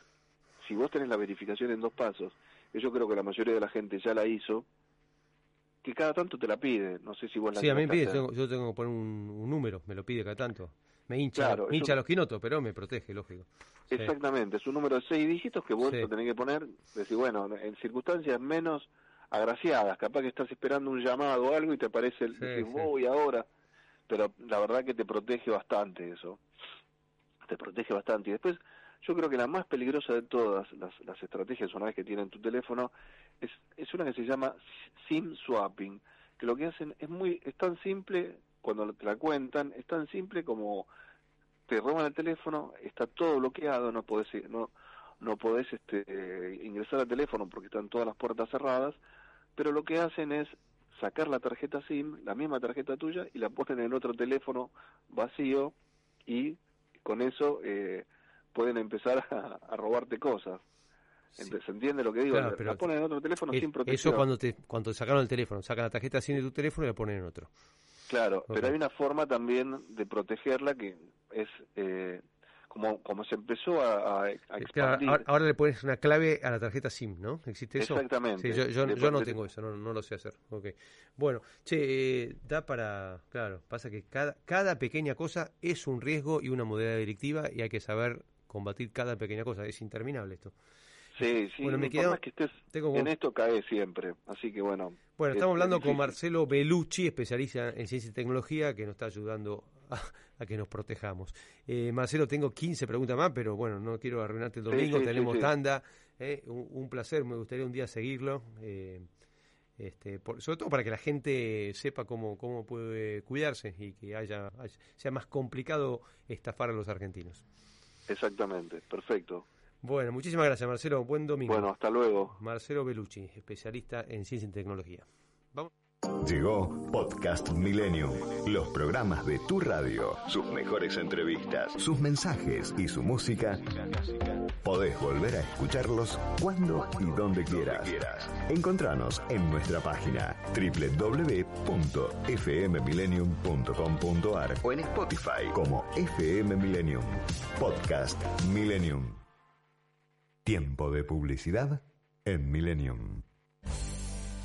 si vos tenés la verificación en dos pasos, que yo creo que la mayoría de la gente ya la hizo, que cada tanto te la pide. No sé si vos la Sí, a mí me pide, tengo- yo tengo que poner un, un número, me lo pide cada tanto. Me hincha, Claro, me hincha los quinotos, pero me protege, lógico. Sí. Exactamente, es un número de seis dígitos que vos Sí. lo tenés que poner, decir, bueno, en circunstancias menos agraciadas, capaz que estás esperando un llamado o algo y te aparece el Sí, decís, sí. voy ahora, pero la verdad que te protege bastante eso, te protege bastante. Y después, yo creo que la más peligrosa de todas las, las estrategias, una vez que tienen tu teléfono, es, es una que se llama SIM swapping, que lo que hacen es muy, es tan simple, cuando te la cuentan, es tan simple como te roban el teléfono, está todo bloqueado, no podés, no, no podés este, ingresar al teléfono porque están todas las puertas cerradas, pero lo que hacen es sacar la tarjeta SIM, la misma tarjeta tuya, y la ponen en otro teléfono vacío y con eso eh, pueden empezar [laughs] a, a robarte cosas. Sí. ¿Se entiende lo que digo? Claro, la, pero la ponen en otro teléfono Es- sin eso protección. cuando te cuando te sacaron el teléfono, sacan la tarjeta SIM de tu teléfono y la ponen en otro. Claro, pero hay una forma también de protegerla que es eh, como, como se empezó a, a- expandir. ahora, ahora le pones una clave a la tarjeta SIM, ¿no? ¿Existe eso? Exactamente. Sí, yo, yo, Le yo no tengo eso, no, no lo sé hacer. Okay. Bueno, che, eh, da para... Claro, pasa que cada, cada pequeña cosa es un riesgo y una modalidad delictiva y hay que saber combatir cada pequeña cosa. Es interminable esto. Sí, sí, Bueno, me quedo- más que estés tengo en esto cae siempre, así que bueno. Bueno, es- estamos es hablando con. Marcelo Bellucci, especialista en ciencia y tecnología, que nos está ayudando a, a que nos protejamos. Eh, Marcelo, tengo 15 preguntas más, pero bueno, no quiero arruinarte el domingo, sí, sí, tenemos sí. tanda. eh, un, un placer, me gustaría un día seguirlo. eh, este, por- sobre todo para que la gente sepa cómo, cómo puede cuidarse y que haya, haya- sea más complicado estafar a los argentinos. Exactamente, perfecto. Bueno, muchísimas gracias, Marcelo. Buen domingo. Bueno, hasta luego. Marcelo Bellucci, especialista en ciencia y tecnología. Vamos. Llegó Podcast Millennium, los programas de tu radio, sus mejores entrevistas, sus mensajes y su música. Podés volver a escucharlos cuando y donde quieras. Encontranos en nuestra página www.fmmillennium.com.ar o en Spotify como FM Millennium. Podcast Millennium. Tiempo de publicidad en Millennium.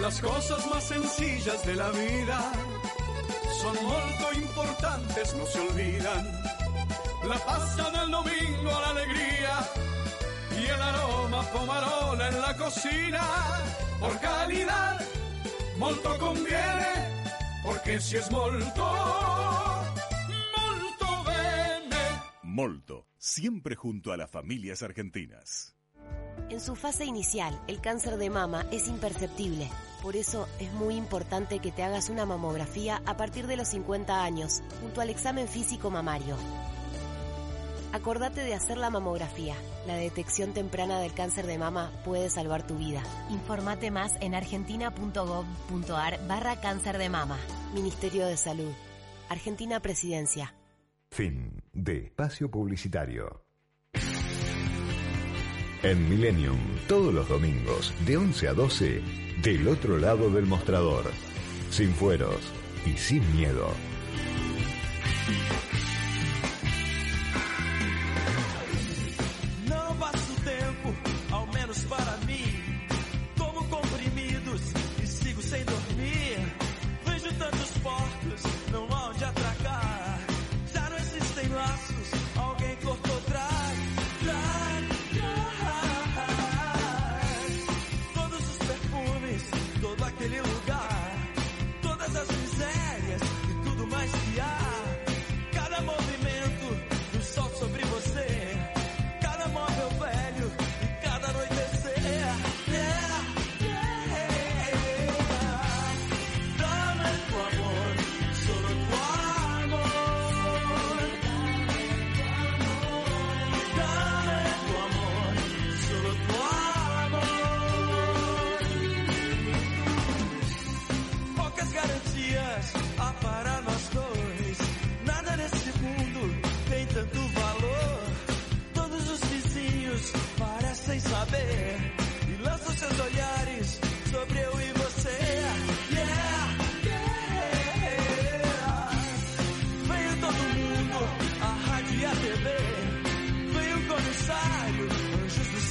Las cosas más sencillas de la vida son molto importantes, no se olvidan. La pasta del domingo, la alegría y el aroma pomarola en la cocina. Por calidad, molto conviene, porque si es molto, molto bene. Molto, siempre junto a las familias argentinas. En su fase inicial, el cáncer de mama es imperceptible. Por eso es muy importante que te hagas una mamografía a partir de los 50 años, junto al examen físico mamario. Acordate de hacer la mamografía. La detección temprana del cáncer de mama puede salvar tu vida. Informate más en argentina.gov.ar barra cáncer de mama. Ministerio de Salud. Argentina Presidencia. Fin de espacio publicitario. En Millennium, todos los domingos, de 11 a 12, del otro lado del mostrador. Sin fueros y sin miedo.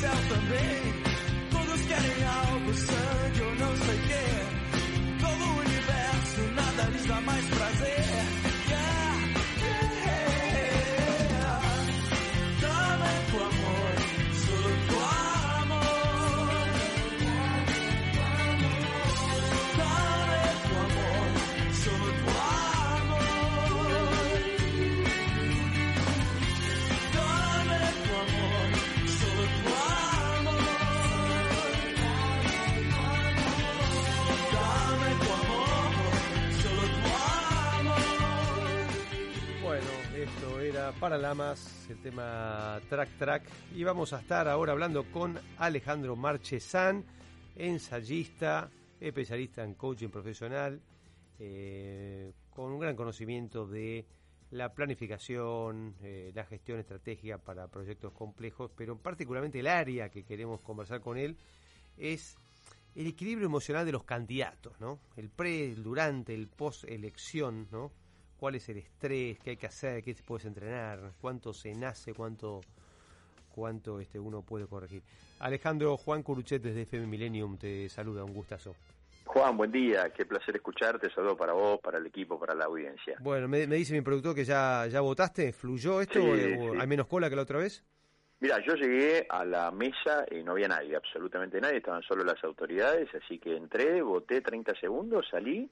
felt the rain, for para Lamas, el tema Track Track. Y vamos a estar ahora hablando con Alejandro Marchesán, ensayista, especialista en coaching profesional, eh, con un gran conocimiento de la planificación, eh, la gestión estratégica para proyectos complejos, pero particularmente el área que queremos conversar con él es el equilibrio emocional de los candidatos, ¿no? El pre, el durante, el post elección, ¿no? Cuál es el estrés, qué hay que hacer, qué se puede entrenar, cuánto se nace, cuánto cuánto este uno puede corregir. Alejandro Juan Curuchet desde FM Millennium te saluda, un gustazo. Juan, buen día, qué placer escucharte, saludo para vos, para el equipo, para la audiencia. Bueno, me, me dice mi productor que ya, ya votaste, ¿fluyó esto Sí, o, o sí. hay menos cola que la otra vez? Mira, yo llegué a la mesa y no había nadie, absolutamente nadie, estaban solo las autoridades, así que entré, voté 30 segundos, salí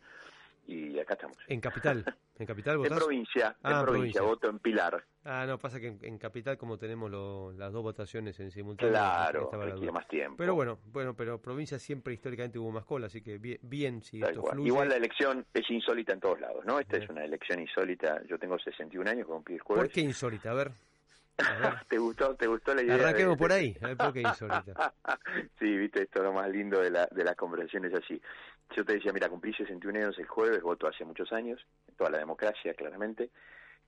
y acá estamos. En Capital, en Capital [laughs] En votás? provincia, Ah, en en provincia, provincia. voto en Pilar. Ah, no, pasa que en, en Capital como tenemos lo- las dos votaciones en simultáneo. Claro, requiere más tiempo. Pero bueno, bueno, pero provincia siempre históricamente hubo más cola, así que bien, bien si Tal esto cual. fluye. Igual la elección es insólita en todos lados, ¿no? Esta es una elección insólita. Yo tengo 61 años, cumplí el jueves. ¿Por qué insólita? [laughs] A ver. ¿Te gustó, te gustó la idea? Arranquemos de- por ahí, a ver por qué insólita. [laughs] sí, viste, esto es lo más lindo de, la, de las conversaciones así. Yo te decía, mira, cumplí 61 años el jueves, voto hace muchos años, toda la democracia, claramente,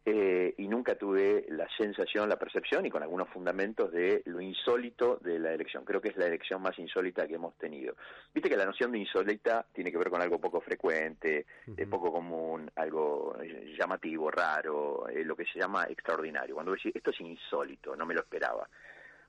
eh, y nunca tuve la sensación, la percepción, y con algunos fundamentos de lo insólito de la elección. Creo que es la elección más insólita que hemos tenido. Viste que la noción de insólita tiene que ver con algo poco frecuente, eh, poco común, algo eh, llamativo, raro, eh, lo que se llama extraordinario. Cuando decís, esto es insólito, no me lo esperaba.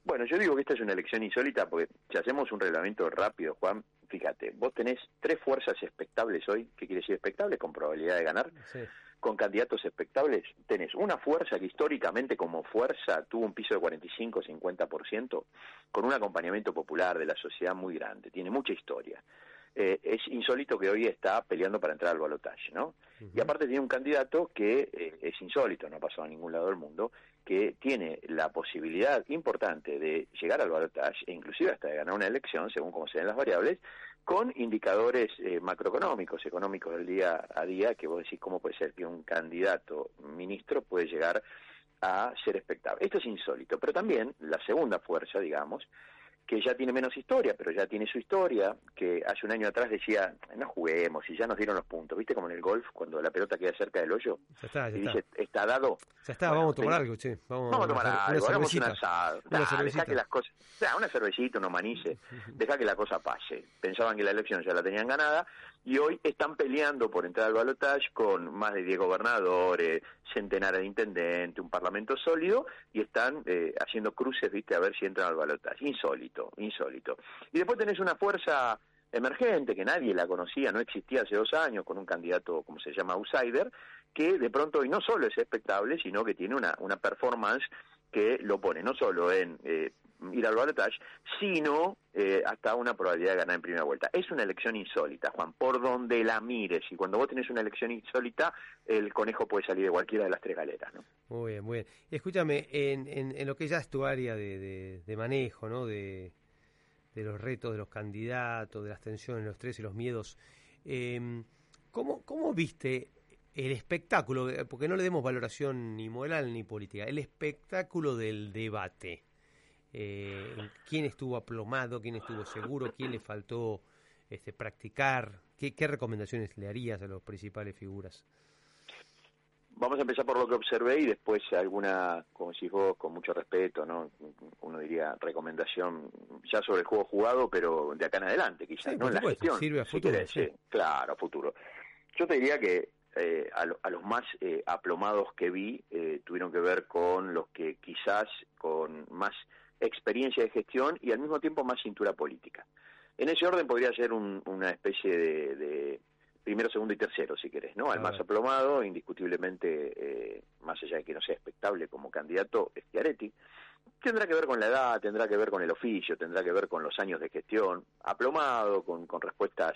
Bueno, yo digo que esta es una elección insólita porque si hacemos un reglamento rápido, Juan, fíjate, vos tenés tres fuerzas expectables hoy, ¿qué quiere decir expectables? Con probabilidad de ganar. Sí. Con candidatos expectables, tenés una fuerza que históricamente como fuerza tuvo un piso de 45-50%, con un acompañamiento popular de la sociedad muy grande, tiene mucha historia. Eh, es insólito que hoy está peleando para entrar al balotaje, ¿no? Y aparte tiene un candidato que eh, es insólito, no ha pasado a ningún lado del mundo, que tiene la posibilidad importante de llegar al balotaje e inclusive hasta de ganar una elección, según cómo se den las variables, con indicadores eh, macroeconómicos, económicos del día a día, que vos decís cómo puede ser que un candidato ministro puede llegar a ser expectable. Esto es insólito, pero también la segunda fuerza, digamos, que ya tiene menos historia, pero ya tiene su historia, que hace un año atrás decía, no juguemos, y ya nos dieron los puntos, ¿viste? Como en el golf, cuando la pelota queda cerca del hoyo, Ya está, ya y está. dice, está dado, Ya está, Bueno, vamos a tomar algo, che. Vamos, Vamos a tomar una, algo, hagamos un asado. Nah, cervecita. que las cosas, nah, una cervecita, unos manices, [laughs] deja que la cosa pase. Pensaban que la elección ya la tenían ganada y hoy están peleando por entrar al balotaje con más de 10 gobernadores, centenares de intendentes, un parlamento sólido y están eh, haciendo cruces, viste, a ver si entran al balotaje. Insólito, insólito. Y después tenés una fuerza emergente que nadie la conocía, no existía hace dos años, con un candidato, como se llama, outsider, que de pronto hoy no solo es expectable, sino que tiene una, una performance que lo pone no solo en eh, ir al balotaje, sino eh, hasta una probabilidad de ganar en primera vuelta. Es una elección insólita, Juan, por donde la mires. Y cuando vos tenés una elección insólita, el conejo puede salir de cualquiera de las tres galeras. Muy bien, muy bien. Escúchame, en, lo que ya es tu área de, manejo, ¿no? De, los retos de los candidatos, de las tensiones, los estrés y los miedos, eh, ¿cómo, ¿cómo viste el espectáculo? Eh, Porque no le demos valoración ni moral ni política, el espectáculo del debate. Eh, ¿Quién estuvo aplomado? ¿Quién estuvo seguro? ¿Quién le faltó este, practicar? ¿Qué, ¿Qué recomendaciones le harías a las principales figuras? Vamos a empezar por lo que observé y después alguna, como decís vos, con mucho respeto, ¿no? Uno diría recomendación ya sobre el juego jugado, pero de acá en adelante, quizás, Sí, ¿no? En la gestión. sirve a si futuro, querés, sí. sí, claro, a futuro. Yo te diría que eh, a, lo- a los más eh, aplomados que vi eh, tuvieron que ver con los que quizás con más experiencia de gestión y al mismo tiempo más cintura política. En ese orden podría ser un- una especie de, de primero, segundo y tercero, si querés, ¿no? Al más aplomado, indiscutiblemente, eh, más allá de que no sea expectable como candidato, es Schiaretti. Tendrá que ver con la edad, tendrá que ver con el oficio, tendrá que ver con los años de gestión, aplomado, con, con respuestas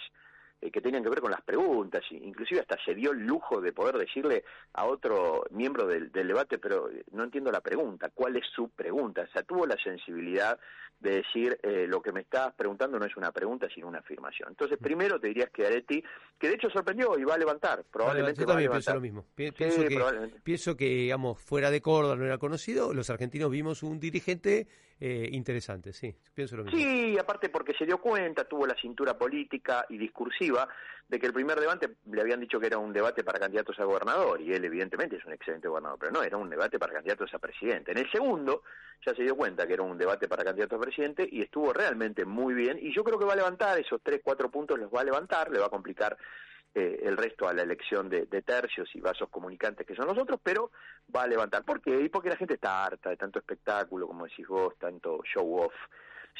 eh, que tenían que ver con las preguntas, inclusive hasta se dio el lujo de poder decirle a otro miembro del, del debate, pero eh, no entiendo la pregunta, ¿cuál es su pregunta? O sea, tuvo la sensibilidad de decir, eh, lo que me estás preguntando no es una pregunta, sino una afirmación. Entonces, primero te dirías que Aretti, que de hecho sorprendió y va a levantar, probablemente Yo va a también levantar. pienso lo mismo. Pi- Sí, pienso, que, probablemente. pienso que, digamos, fuera de Córdoba no era conocido, los argentinos vimos un dirigente eh, interesante, sí, pienso lo mismo. Sí, aparte porque se dio cuenta, tuvo la cintura política y discursiva de que el primer debate le habían dicho que era un debate para candidatos a gobernador y él evidentemente es un excelente gobernador, pero no, era un debate para candidatos a presidente. En el segundo ya se dio cuenta que era un debate para candidatos a presidente y estuvo realmente muy bien y yo creo que va a levantar esos tres, cuatro puntos, los va a levantar, le va a complicar eh, el resto a la elección de, tercios y vasos comunicantes que son los otros, pero va a levantar. ¿Por qué? Y porque la gente está harta de tanto espectáculo, como decís vos, tanto show off.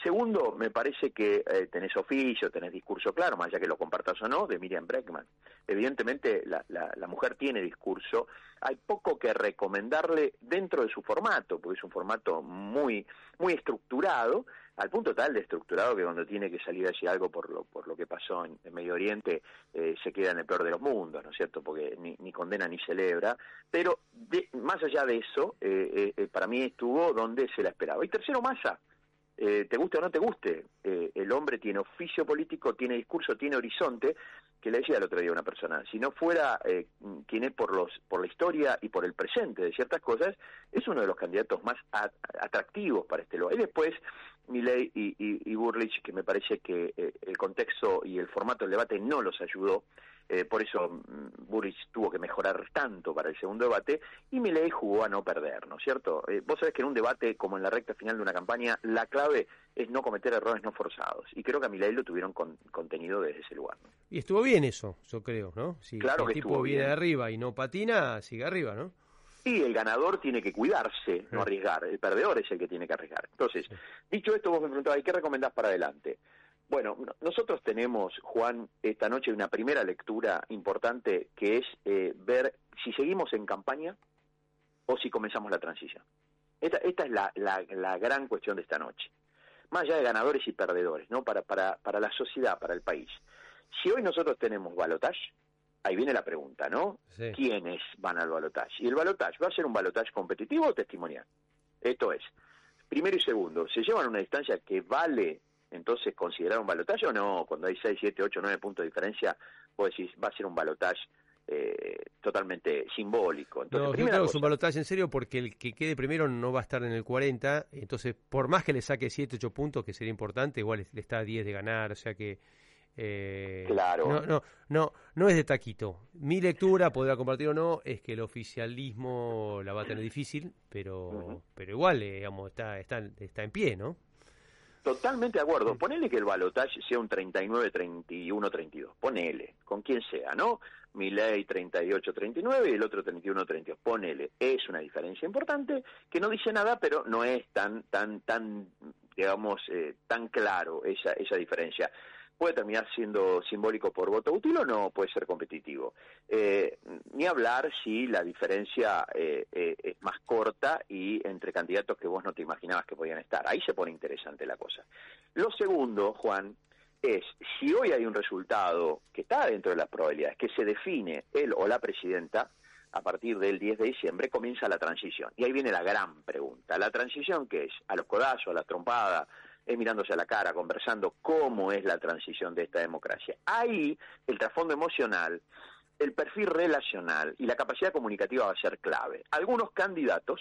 Segundo, me parece que eh, tenés oficio, tenés discurso claro, más allá que lo compartas o no, de Miriam Breckman. Evidentemente la, la, la mujer tiene discurso, hay poco que recomendarle dentro de su formato, porque es un formato muy, muy estructurado, al punto tal de estructurado que cuando tiene que salir a decir algo por lo, por lo que pasó en, en Medio Oriente, eh, se queda en el peor de los mundos, ¿no es cierto? Porque ni, ni condena ni celebra. Pero de- más allá de eso, eh, eh, eh, para mí estuvo donde se la esperaba. Y tercero, Massa. Eh, te guste o no te guste, eh, el hombre tiene oficio político, tiene discurso, tiene horizonte, que le decía el otro día una persona, si no fuera eh, quien es por los por la historia y por el presente de ciertas cosas, es uno de los candidatos más a- atractivos para este lugar. Y después, Milley y, y, y Burlich, que me parece que eh, el contexto y el formato del debate no los ayudó, eh, por eso mm, Burrich tuvo que mejorar tanto para el segundo debate y Milei jugó a no perder, ¿no es cierto? Eh, vos sabés que en un debate como en la recta final de una campaña, la clave es no cometer errores no forzados. Y creo que a Milei lo tuvieron con- contenido desde ese lugar. ¿no? Y estuvo bien eso, yo creo, ¿no? Si Claro el que tipo estuvo viene bien. de arriba y no patina, sigue arriba, ¿no? Y el ganador tiene que cuidarse, no arriesgar. El perdedor es el que tiene que arriesgar. Entonces, dicho esto, vos me preguntabas, ¿y qué recomendás para adelante? Bueno, no- nosotros tenemos, Juan, esta noche una primera lectura importante que es eh, ver si seguimos en campaña o si comenzamos la transición. Esta, esta es la, la, la gran cuestión de esta noche. Más allá de ganadores y perdedores, ¿no? Para, para, para la sociedad, para el país. Si hoy nosotros tenemos balotaje, ahí viene la pregunta, ¿no? Sí. ¿Quiénes van al balotaje? Y el balotaje, ¿va a ser un balotaje competitivo o testimonial? Esto es, primero y segundo, ¿se llevan una distancia que vale entonces considerar un balotaje o no? Cuando hay 6, 7, 8, 9 puntos de diferencia, vos decís, va a ser un balotaje eh, totalmente simbólico. Entonces, No, yo creo que es un balotaje en serio porque el que quede primero no va a estar en el 40, entonces por más que le saque 7, 8 puntos, que sería importante, igual le está a 10 de ganar, o sea que... eh, Claro. No, no, no, no es de taquito. Mi lectura, podrá compartir o no, es que el oficialismo la va a tener difícil, pero pero igual, eh, digamos, está, está, está en pie, ¿no? Totalmente de acuerdo. Ponele que el balotaje sea un 39, 31, 32. Ponele, con quien sea, ¿no? Mi ley 38, 39 y el otro 31, 32. Ponele. Es una diferencia importante que no dice nada, pero no es tan, tan, tan, digamos, eh, tan claro esa, esa diferencia. Puede terminar siendo simbólico por voto útil o no puede ser competitivo. Eh, ni hablar si la diferencia eh, eh, es más corta y entre candidatos que vos no te imaginabas que podían estar. Ahí se pone interesante la cosa. Lo segundo, Juan, es si hoy hay un resultado que está dentro de las probabilidades, que se define él o la presidenta, a partir del 10 de diciembre comienza la transición. Y ahí viene la gran pregunta. ¿La transición qué es? ¿A los codazos, a la trompada? Es mirándose a la cara, conversando cómo es la transición de esta democracia. Ahí el trasfondo emocional, el perfil relacional y la capacidad comunicativa va a ser clave. Algunos candidatos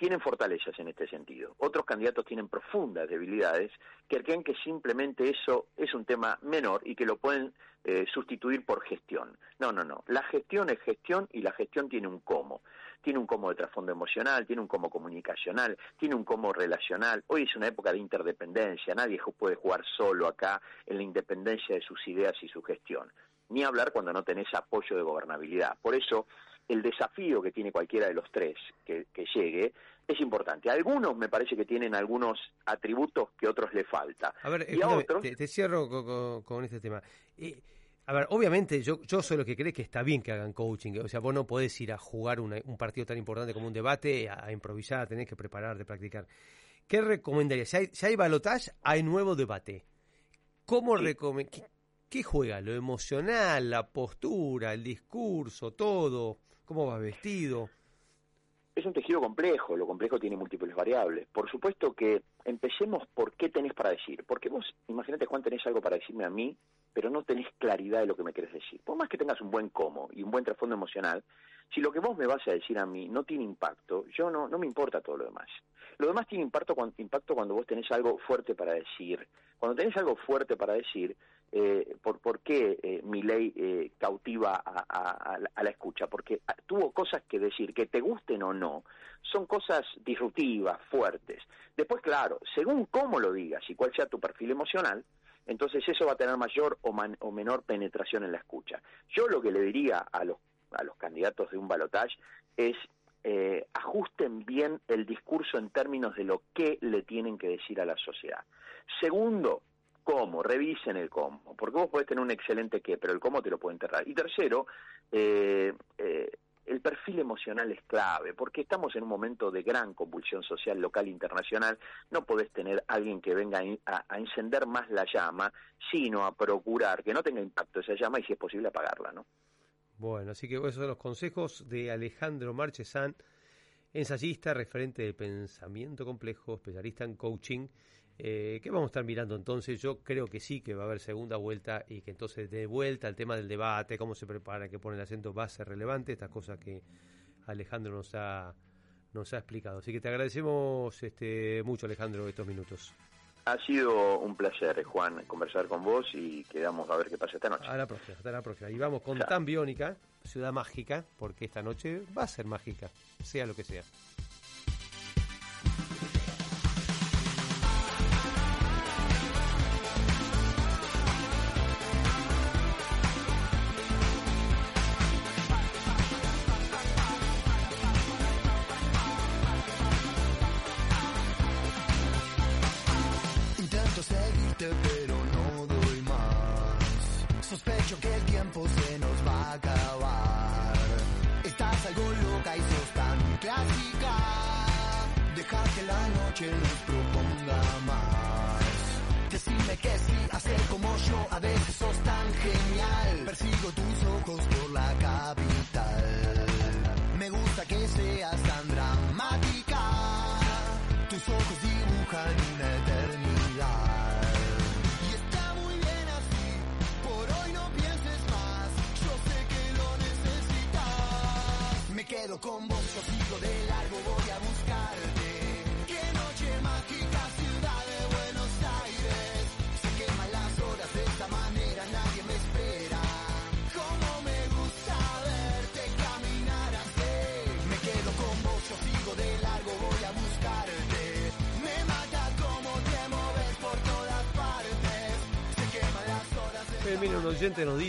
tienen fortalezas en este sentido. Otros candidatos tienen profundas debilidades que creen que simplemente eso es un tema menor y que lo pueden eh, sustituir por gestión. No, no, no. La gestión es gestión y la gestión tiene un cómo. Tiene un cómo de trasfondo emocional, tiene un cómo comunicacional, tiene un cómo relacional. Hoy es una época de interdependencia. Nadie puede jugar solo acá en la independencia de sus ideas y su gestión. Ni hablar cuando no tenés apoyo de gobernabilidad. Por eso, el desafío que tiene cualquiera de los tres que, que llegue es importante. Algunos me parece que tienen algunos atributos que otros le falta. A ver, y a escúchame, otros, te, te cierro co- co- con, este tema. Eh, a ver, obviamente yo, yo soy lo que cree que está bien que hagan coaching. O sea, vos no podés ir a jugar una- un partido tan importante como un debate, a, a improvisar, tenés que prepararte, practicar. ¿Qué recomendarías? Si hay, si hay balotage, hay nuevo debate. ¿Cómo qué, qué juega? ¿Lo emocional, la postura, el discurso, todo? ¿Cómo va vestido? es un tejido complejo, lo complejo tiene múltiples variables. Por supuesto que empecemos por qué tenés para decir. Porque vos, imagínate Juan, tenés algo para decirme a mí, pero no tenés claridad de lo que me querés decir. Por más que tengas un buen cómo y un buen trasfondo emocional, si lo que vos me vas a decir a mí no tiene impacto, yo no, no me importa todo lo demás. Lo demás tiene impacto cuando, impacto cuando vos tenés algo fuerte para decir. Cuando tenés algo fuerte para decir, eh, por, ¿por qué eh, mi ley eh, cautiva a, a- a la- escucha? Porque ah, tuvo cosas que decir, que te gusten o no, son cosas disruptivas, fuertes. Después, claro, según cómo lo digas y cuál sea tu perfil emocional, entonces eso va a tener mayor o, man- o menor penetración en la escucha. Yo lo que le diría a los, a los candidatos de un balotaje es eh, ajusten bien el discurso en términos de lo que le tienen que decir a la sociedad. Segundo, cómo, revisen el cómo, porque vos podés tener un excelente qué, pero el cómo te lo puede enterrar. Y tercero, eh, eh, el perfil emocional es clave, porque estamos en un momento de gran convulsión social local e internacional, no podés tener alguien que venga a, encender más la llama, sino a procurar que no tenga impacto esa llama y si es posible apagarla, ¿no? Bueno, así que esos son los consejos de Alejandro Marchesán, ensayista, referente de pensamiento complejo, especialista en coaching. Eh, ¿Qué vamos a estar mirando entonces? Yo creo que sí, que va a haber segunda vuelta y que entonces de vuelta el tema del debate, cómo se prepara, que pone el acento, va a ser relevante, estas cosas que Alejandro nos ha, nos ha explicado. Así que te agradecemos este, mucho, Alejandro, estos minutos. Ha sido un placer, Juan, conversar con vos y quedamos a ver qué pasa esta noche. A la próxima, hasta la próxima. Y vamos con Tan Biónica, Ciudad Mágica, porque esta noche va a ser mágica, sea lo que sea.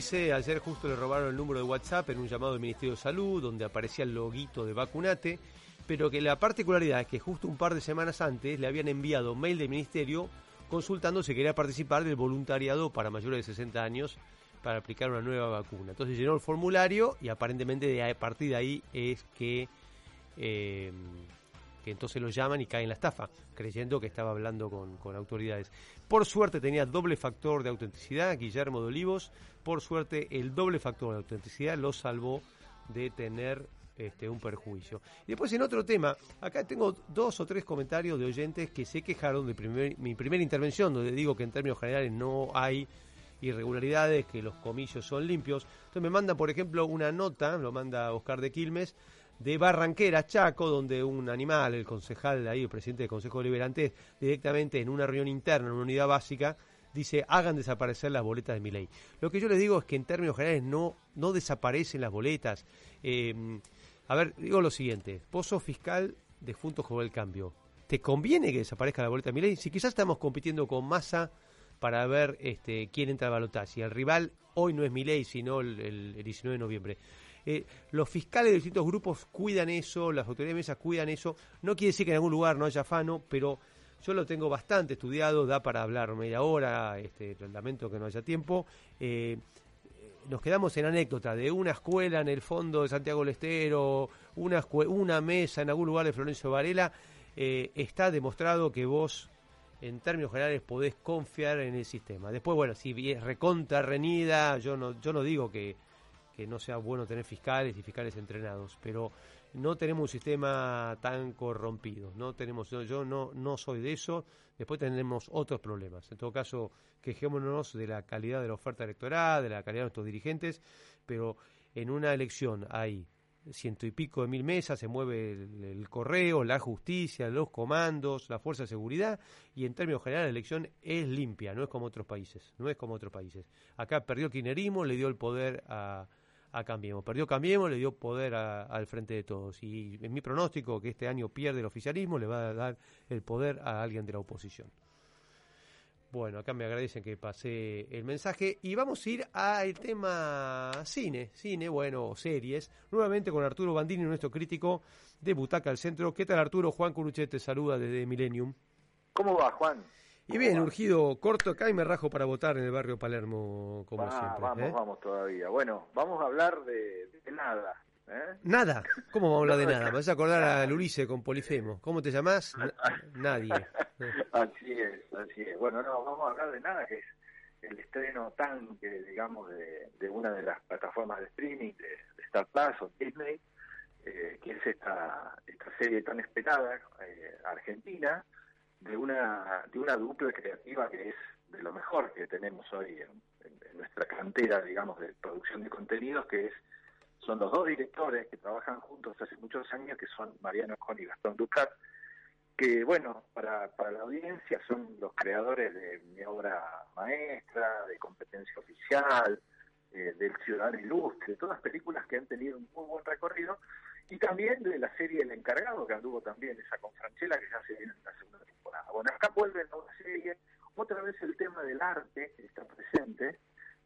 Dice, ayer justo le robaron el número de WhatsApp en un llamado del Ministerio de Salud, donde aparecía el loguito de vacunate, pero que la particularidad es que justo un par de semanas antes le habían enviado mail del Ministerio consultando si quería participar del voluntariado para mayores de 60 años para aplicar una nueva vacuna. Entonces llenó el formulario y aparentemente de a partir de ahí es que, eh, que entonces lo llaman y cae en la estafa, creyendo que estaba hablando con, con autoridades. Por suerte tenía doble factor de autenticidad, Guillermo de Olivos, por suerte el doble factor de autenticidad lo salvó de tener este, un perjuicio. Y después en otro tema, acá tengo dos o tres comentarios de oyentes que se quejaron de mi primera intervención, donde digo que en términos generales no hay irregularidades, que los comillos son limpios. Entonces me mandan, por ejemplo, una nota, lo manda Oscar de Quilmes, de Barranquera, Chaco, donde un animal, el concejal ahí, el presidente del Consejo Deliberante, directamente en una reunión interna, en una unidad básica, dice, hagan desaparecer las boletas de mi ley. Lo que yo les digo es que en términos generales no, no desaparecen las boletas. Eh, a ver, digo lo siguiente, vos sos fiscal de Juntos con el Cambio. ¿Te conviene que desaparezca la boleta de mi ley? Si quizás estamos compitiendo con masa para ver este, quién entra al balotaje. Y el rival hoy no es mi ley, sino el- el 19 de noviembre. Eh, los fiscales de distintos grupos cuidan eso, las autoridades de mesa cuidan eso. No quiere decir que en algún lugar no haya afano, pero yo lo tengo bastante estudiado, da para hablar media hora, este, lamento que no haya tiempo. Eh, nos quedamos en anécdota de una escuela en el fondo de Santiago del Estero, una, una mesa en algún lugar de Florencio Varela, eh, está demostrado que vos, en términos generales, podés confiar en el sistema. Después, bueno, si es recontra, renida, yo no, yo no digo que, no sea bueno tener fiscales y fiscales entrenados, pero no tenemos un sistema tan corrompido, no tenemos, yo no, no soy de eso, después tenemos otros problemas. En todo caso, quejémonos de la calidad de la oferta electoral, de la calidad de nuestros dirigentes, pero en una elección hay ciento y pico de mil mesas, se mueve el, correo, la justicia, los comandos, la fuerza de seguridad, y en términos generales la elección es limpia, no es como otros países, no es como otros países. Acá perdió el le dio el poder a, a Cambiemos. Perdió Cambiemos, le dio poder al frente de todos. Y en mi pronóstico, que este año pierde el oficialismo, le va a dar el poder a alguien de la oposición. Bueno, acá me agradecen que pasé el mensaje y vamos a ir al tema cine, cine, bueno, series, nuevamente con Arturo Bandini, nuestro crítico de Butaca al Centro. ¿Qué tal Arturo? Juan Curuchet te saluda desde Millennium. ¿Cómo va, Juan? Y bien, urgido corto acá y me rajo para votar en el barrio Palermo, como siempre. Vamos, ¿eh? vamos todavía. Bueno, vamos a hablar de, nada. ¿eh? ¿Nada? ¿Cómo vamos a hablar de nada? Me vas a acordar a Ulises con Polifemo. ¿Cómo te llamás? nadie. [laughs] así es, así es. Bueno, no, vamos a hablar de nada, que es el estreno tan, que digamos, de, una de las plataformas de streaming de, Star Plus o Disney, eh, que es esta, esta serie tan esperada, eh, argentina, de una, de una dupla creativa que es de lo mejor que tenemos hoy en, nuestra cantera, digamos, de producción de contenidos, que es son los dos directores que trabajan juntos hace muchos años, que son Mariano Con y Gastón Ducat, que, bueno, para, para la audiencia son los creadores de mi obra maestra, de competencia oficial, eh, del Ciudadano Ilustre, todas películas que han tenido un muy buen recorrido, y también de la serie El Encargado, que anduvo también esa con Franchella, que ya se viene en la segunda temporada. Bueno, acá vuelven a una serie, otra vez el tema del arte está presente.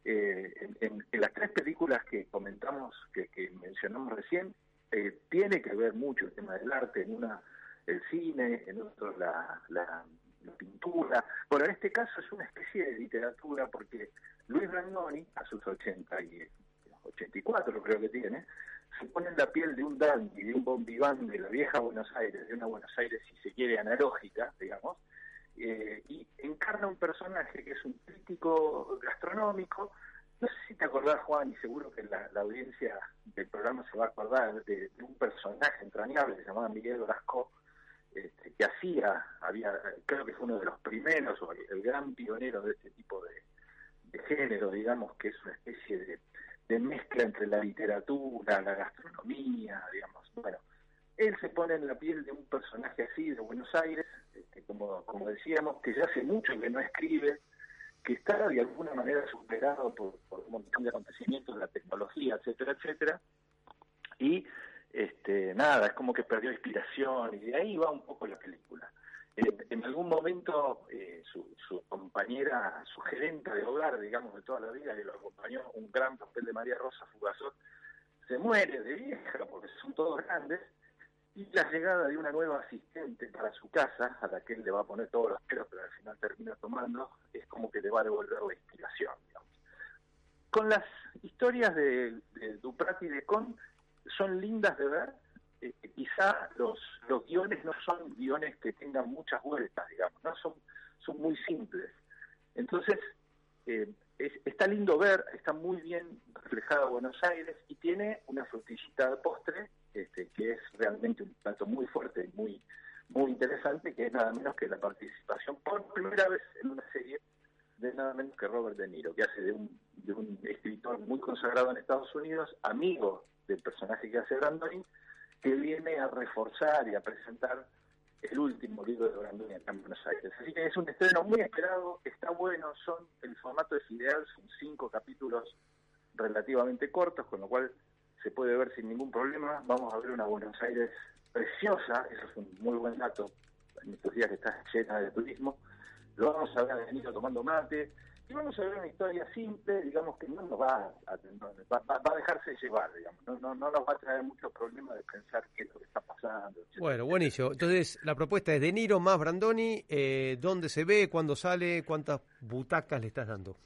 Eh, en, las tres películas que comentamos, que, mencionamos recién, eh, tiene que ver mucho el tema del arte, en una el cine, en otro la, la, pintura. Bueno, en este caso es una especie de literatura porque Luis Brandoni, a sus 80 y 84 creo que tiene, se pone en la piel de un dandy, de un bombiván de la vieja Buenos Aires, de una Buenos Aires, si se quiere, analógica, digamos, eh, y encarna un personaje que es un crítico gastronómico. No sé si te acordás, Juan, y seguro que la, audiencia del programa se va a acordar de, un personaje entrañable que se llamaba Miguel Orasco, este, que hacía, había, creo que fue uno de los primeros, o el, gran pionero de este tipo de género, digamos, que es una especie de de mezcla entre la literatura, la gastronomía, digamos. Bueno, él se pone en la piel de un personaje así de Buenos Aires, este, como, como decíamos, que ya hace mucho que no escribe, que está de alguna manera superado por, un montón de acontecimientos, la tecnología, etcétera, etcétera. Y este, nada, es como que perdió inspiración y de ahí va un poco la película. En, algún momento eh, su, compañera, su gerenta de hogar, digamos, de toda la vida, que lo acompañó un gran papel de María Rosa Fugazot, se muere de vieja, porque son todos grandes, y la llegada de una nueva asistente para su casa, a la que él le va a poner todos los pelos, pero al final termina tomando, es como que le va a devolver la inspiración. Digamos. Con las historias de, de Duprat y de Con, son lindas de ver, eh, quizá los, los guiones no son guiones que tengan muchas vueltas, digamos, no son, son muy simples. Entonces, eh, está lindo ver, está muy bien reflejada Buenos Aires y tiene una frutillita de postre este, que es realmente un plato muy fuerte y muy, muy interesante, que es nada menos que la participación por primera vez en una serie de nada menos que Robert De Niro, que hace de un, de un escritor muy consagrado en Estados Unidos, amigo del personaje que hace Brandon, que viene a reforzar y a presentar el último libro de Brandoni acá en Buenos Aires. Así que es un estreno muy esperado, está bueno, son el formato es ideal, son cinco capítulos relativamente cortos, con lo cual se puede ver sin ningún problema. Vamos a ver una Buenos Aires preciosa, eso es un muy buen dato en estos días que está llena de turismo. Lo vamos a ver venido tomando mate Y vamos a ver una historia simple, digamos, que no nos va a, no, va, va- a dejarse llevar, digamos. No, no, no nos va a traer muchos problemas de pensar qué es lo que está pasando. Bueno, buenísimo. Entonces, la propuesta es De Niro más Brandoni. Eh, ¿Dónde se ve? ¿Cuándo sale? ¿Cuántas butacas le estás dando?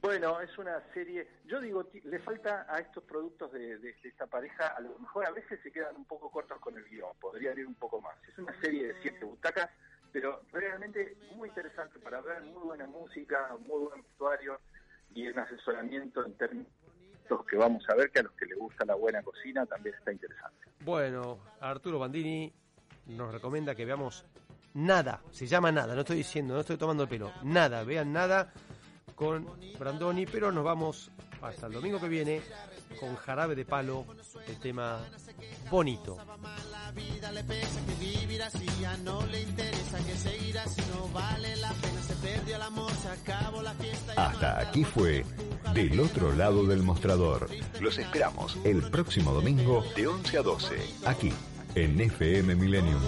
Bueno, es una serie, yo digo, le falta a estos productos de, de- de esta pareja, a lo mejor a veces se quedan un poco cortos con el guion, podrían ir un poco más. Es una serie de siete butacas, pero realmente muy interesante para ver, muy buena música, muy buen vestuario y un asesoramiento en términos que vamos a ver que a los que les gusta la buena cocina también está interesante. Bueno, Arturo Bandini nos recomienda que veamos nada. Se llama nada, no estoy diciendo, no estoy tomando el pelo. Nada, vean nada con Brandoni, pero nos vamos hasta el domingo que viene con Jarabe de Palo, el tema bonito. Hasta aquí fue Del otro lado del mostrador. Los esperamos el próximo domingo de 11 a 12, aquí en FM Millennium.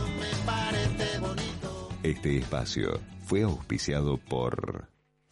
Este espacio fue auspiciado por...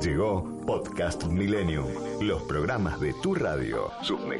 Llegó Podcast Millennium, los programas de tu radio, sus mejores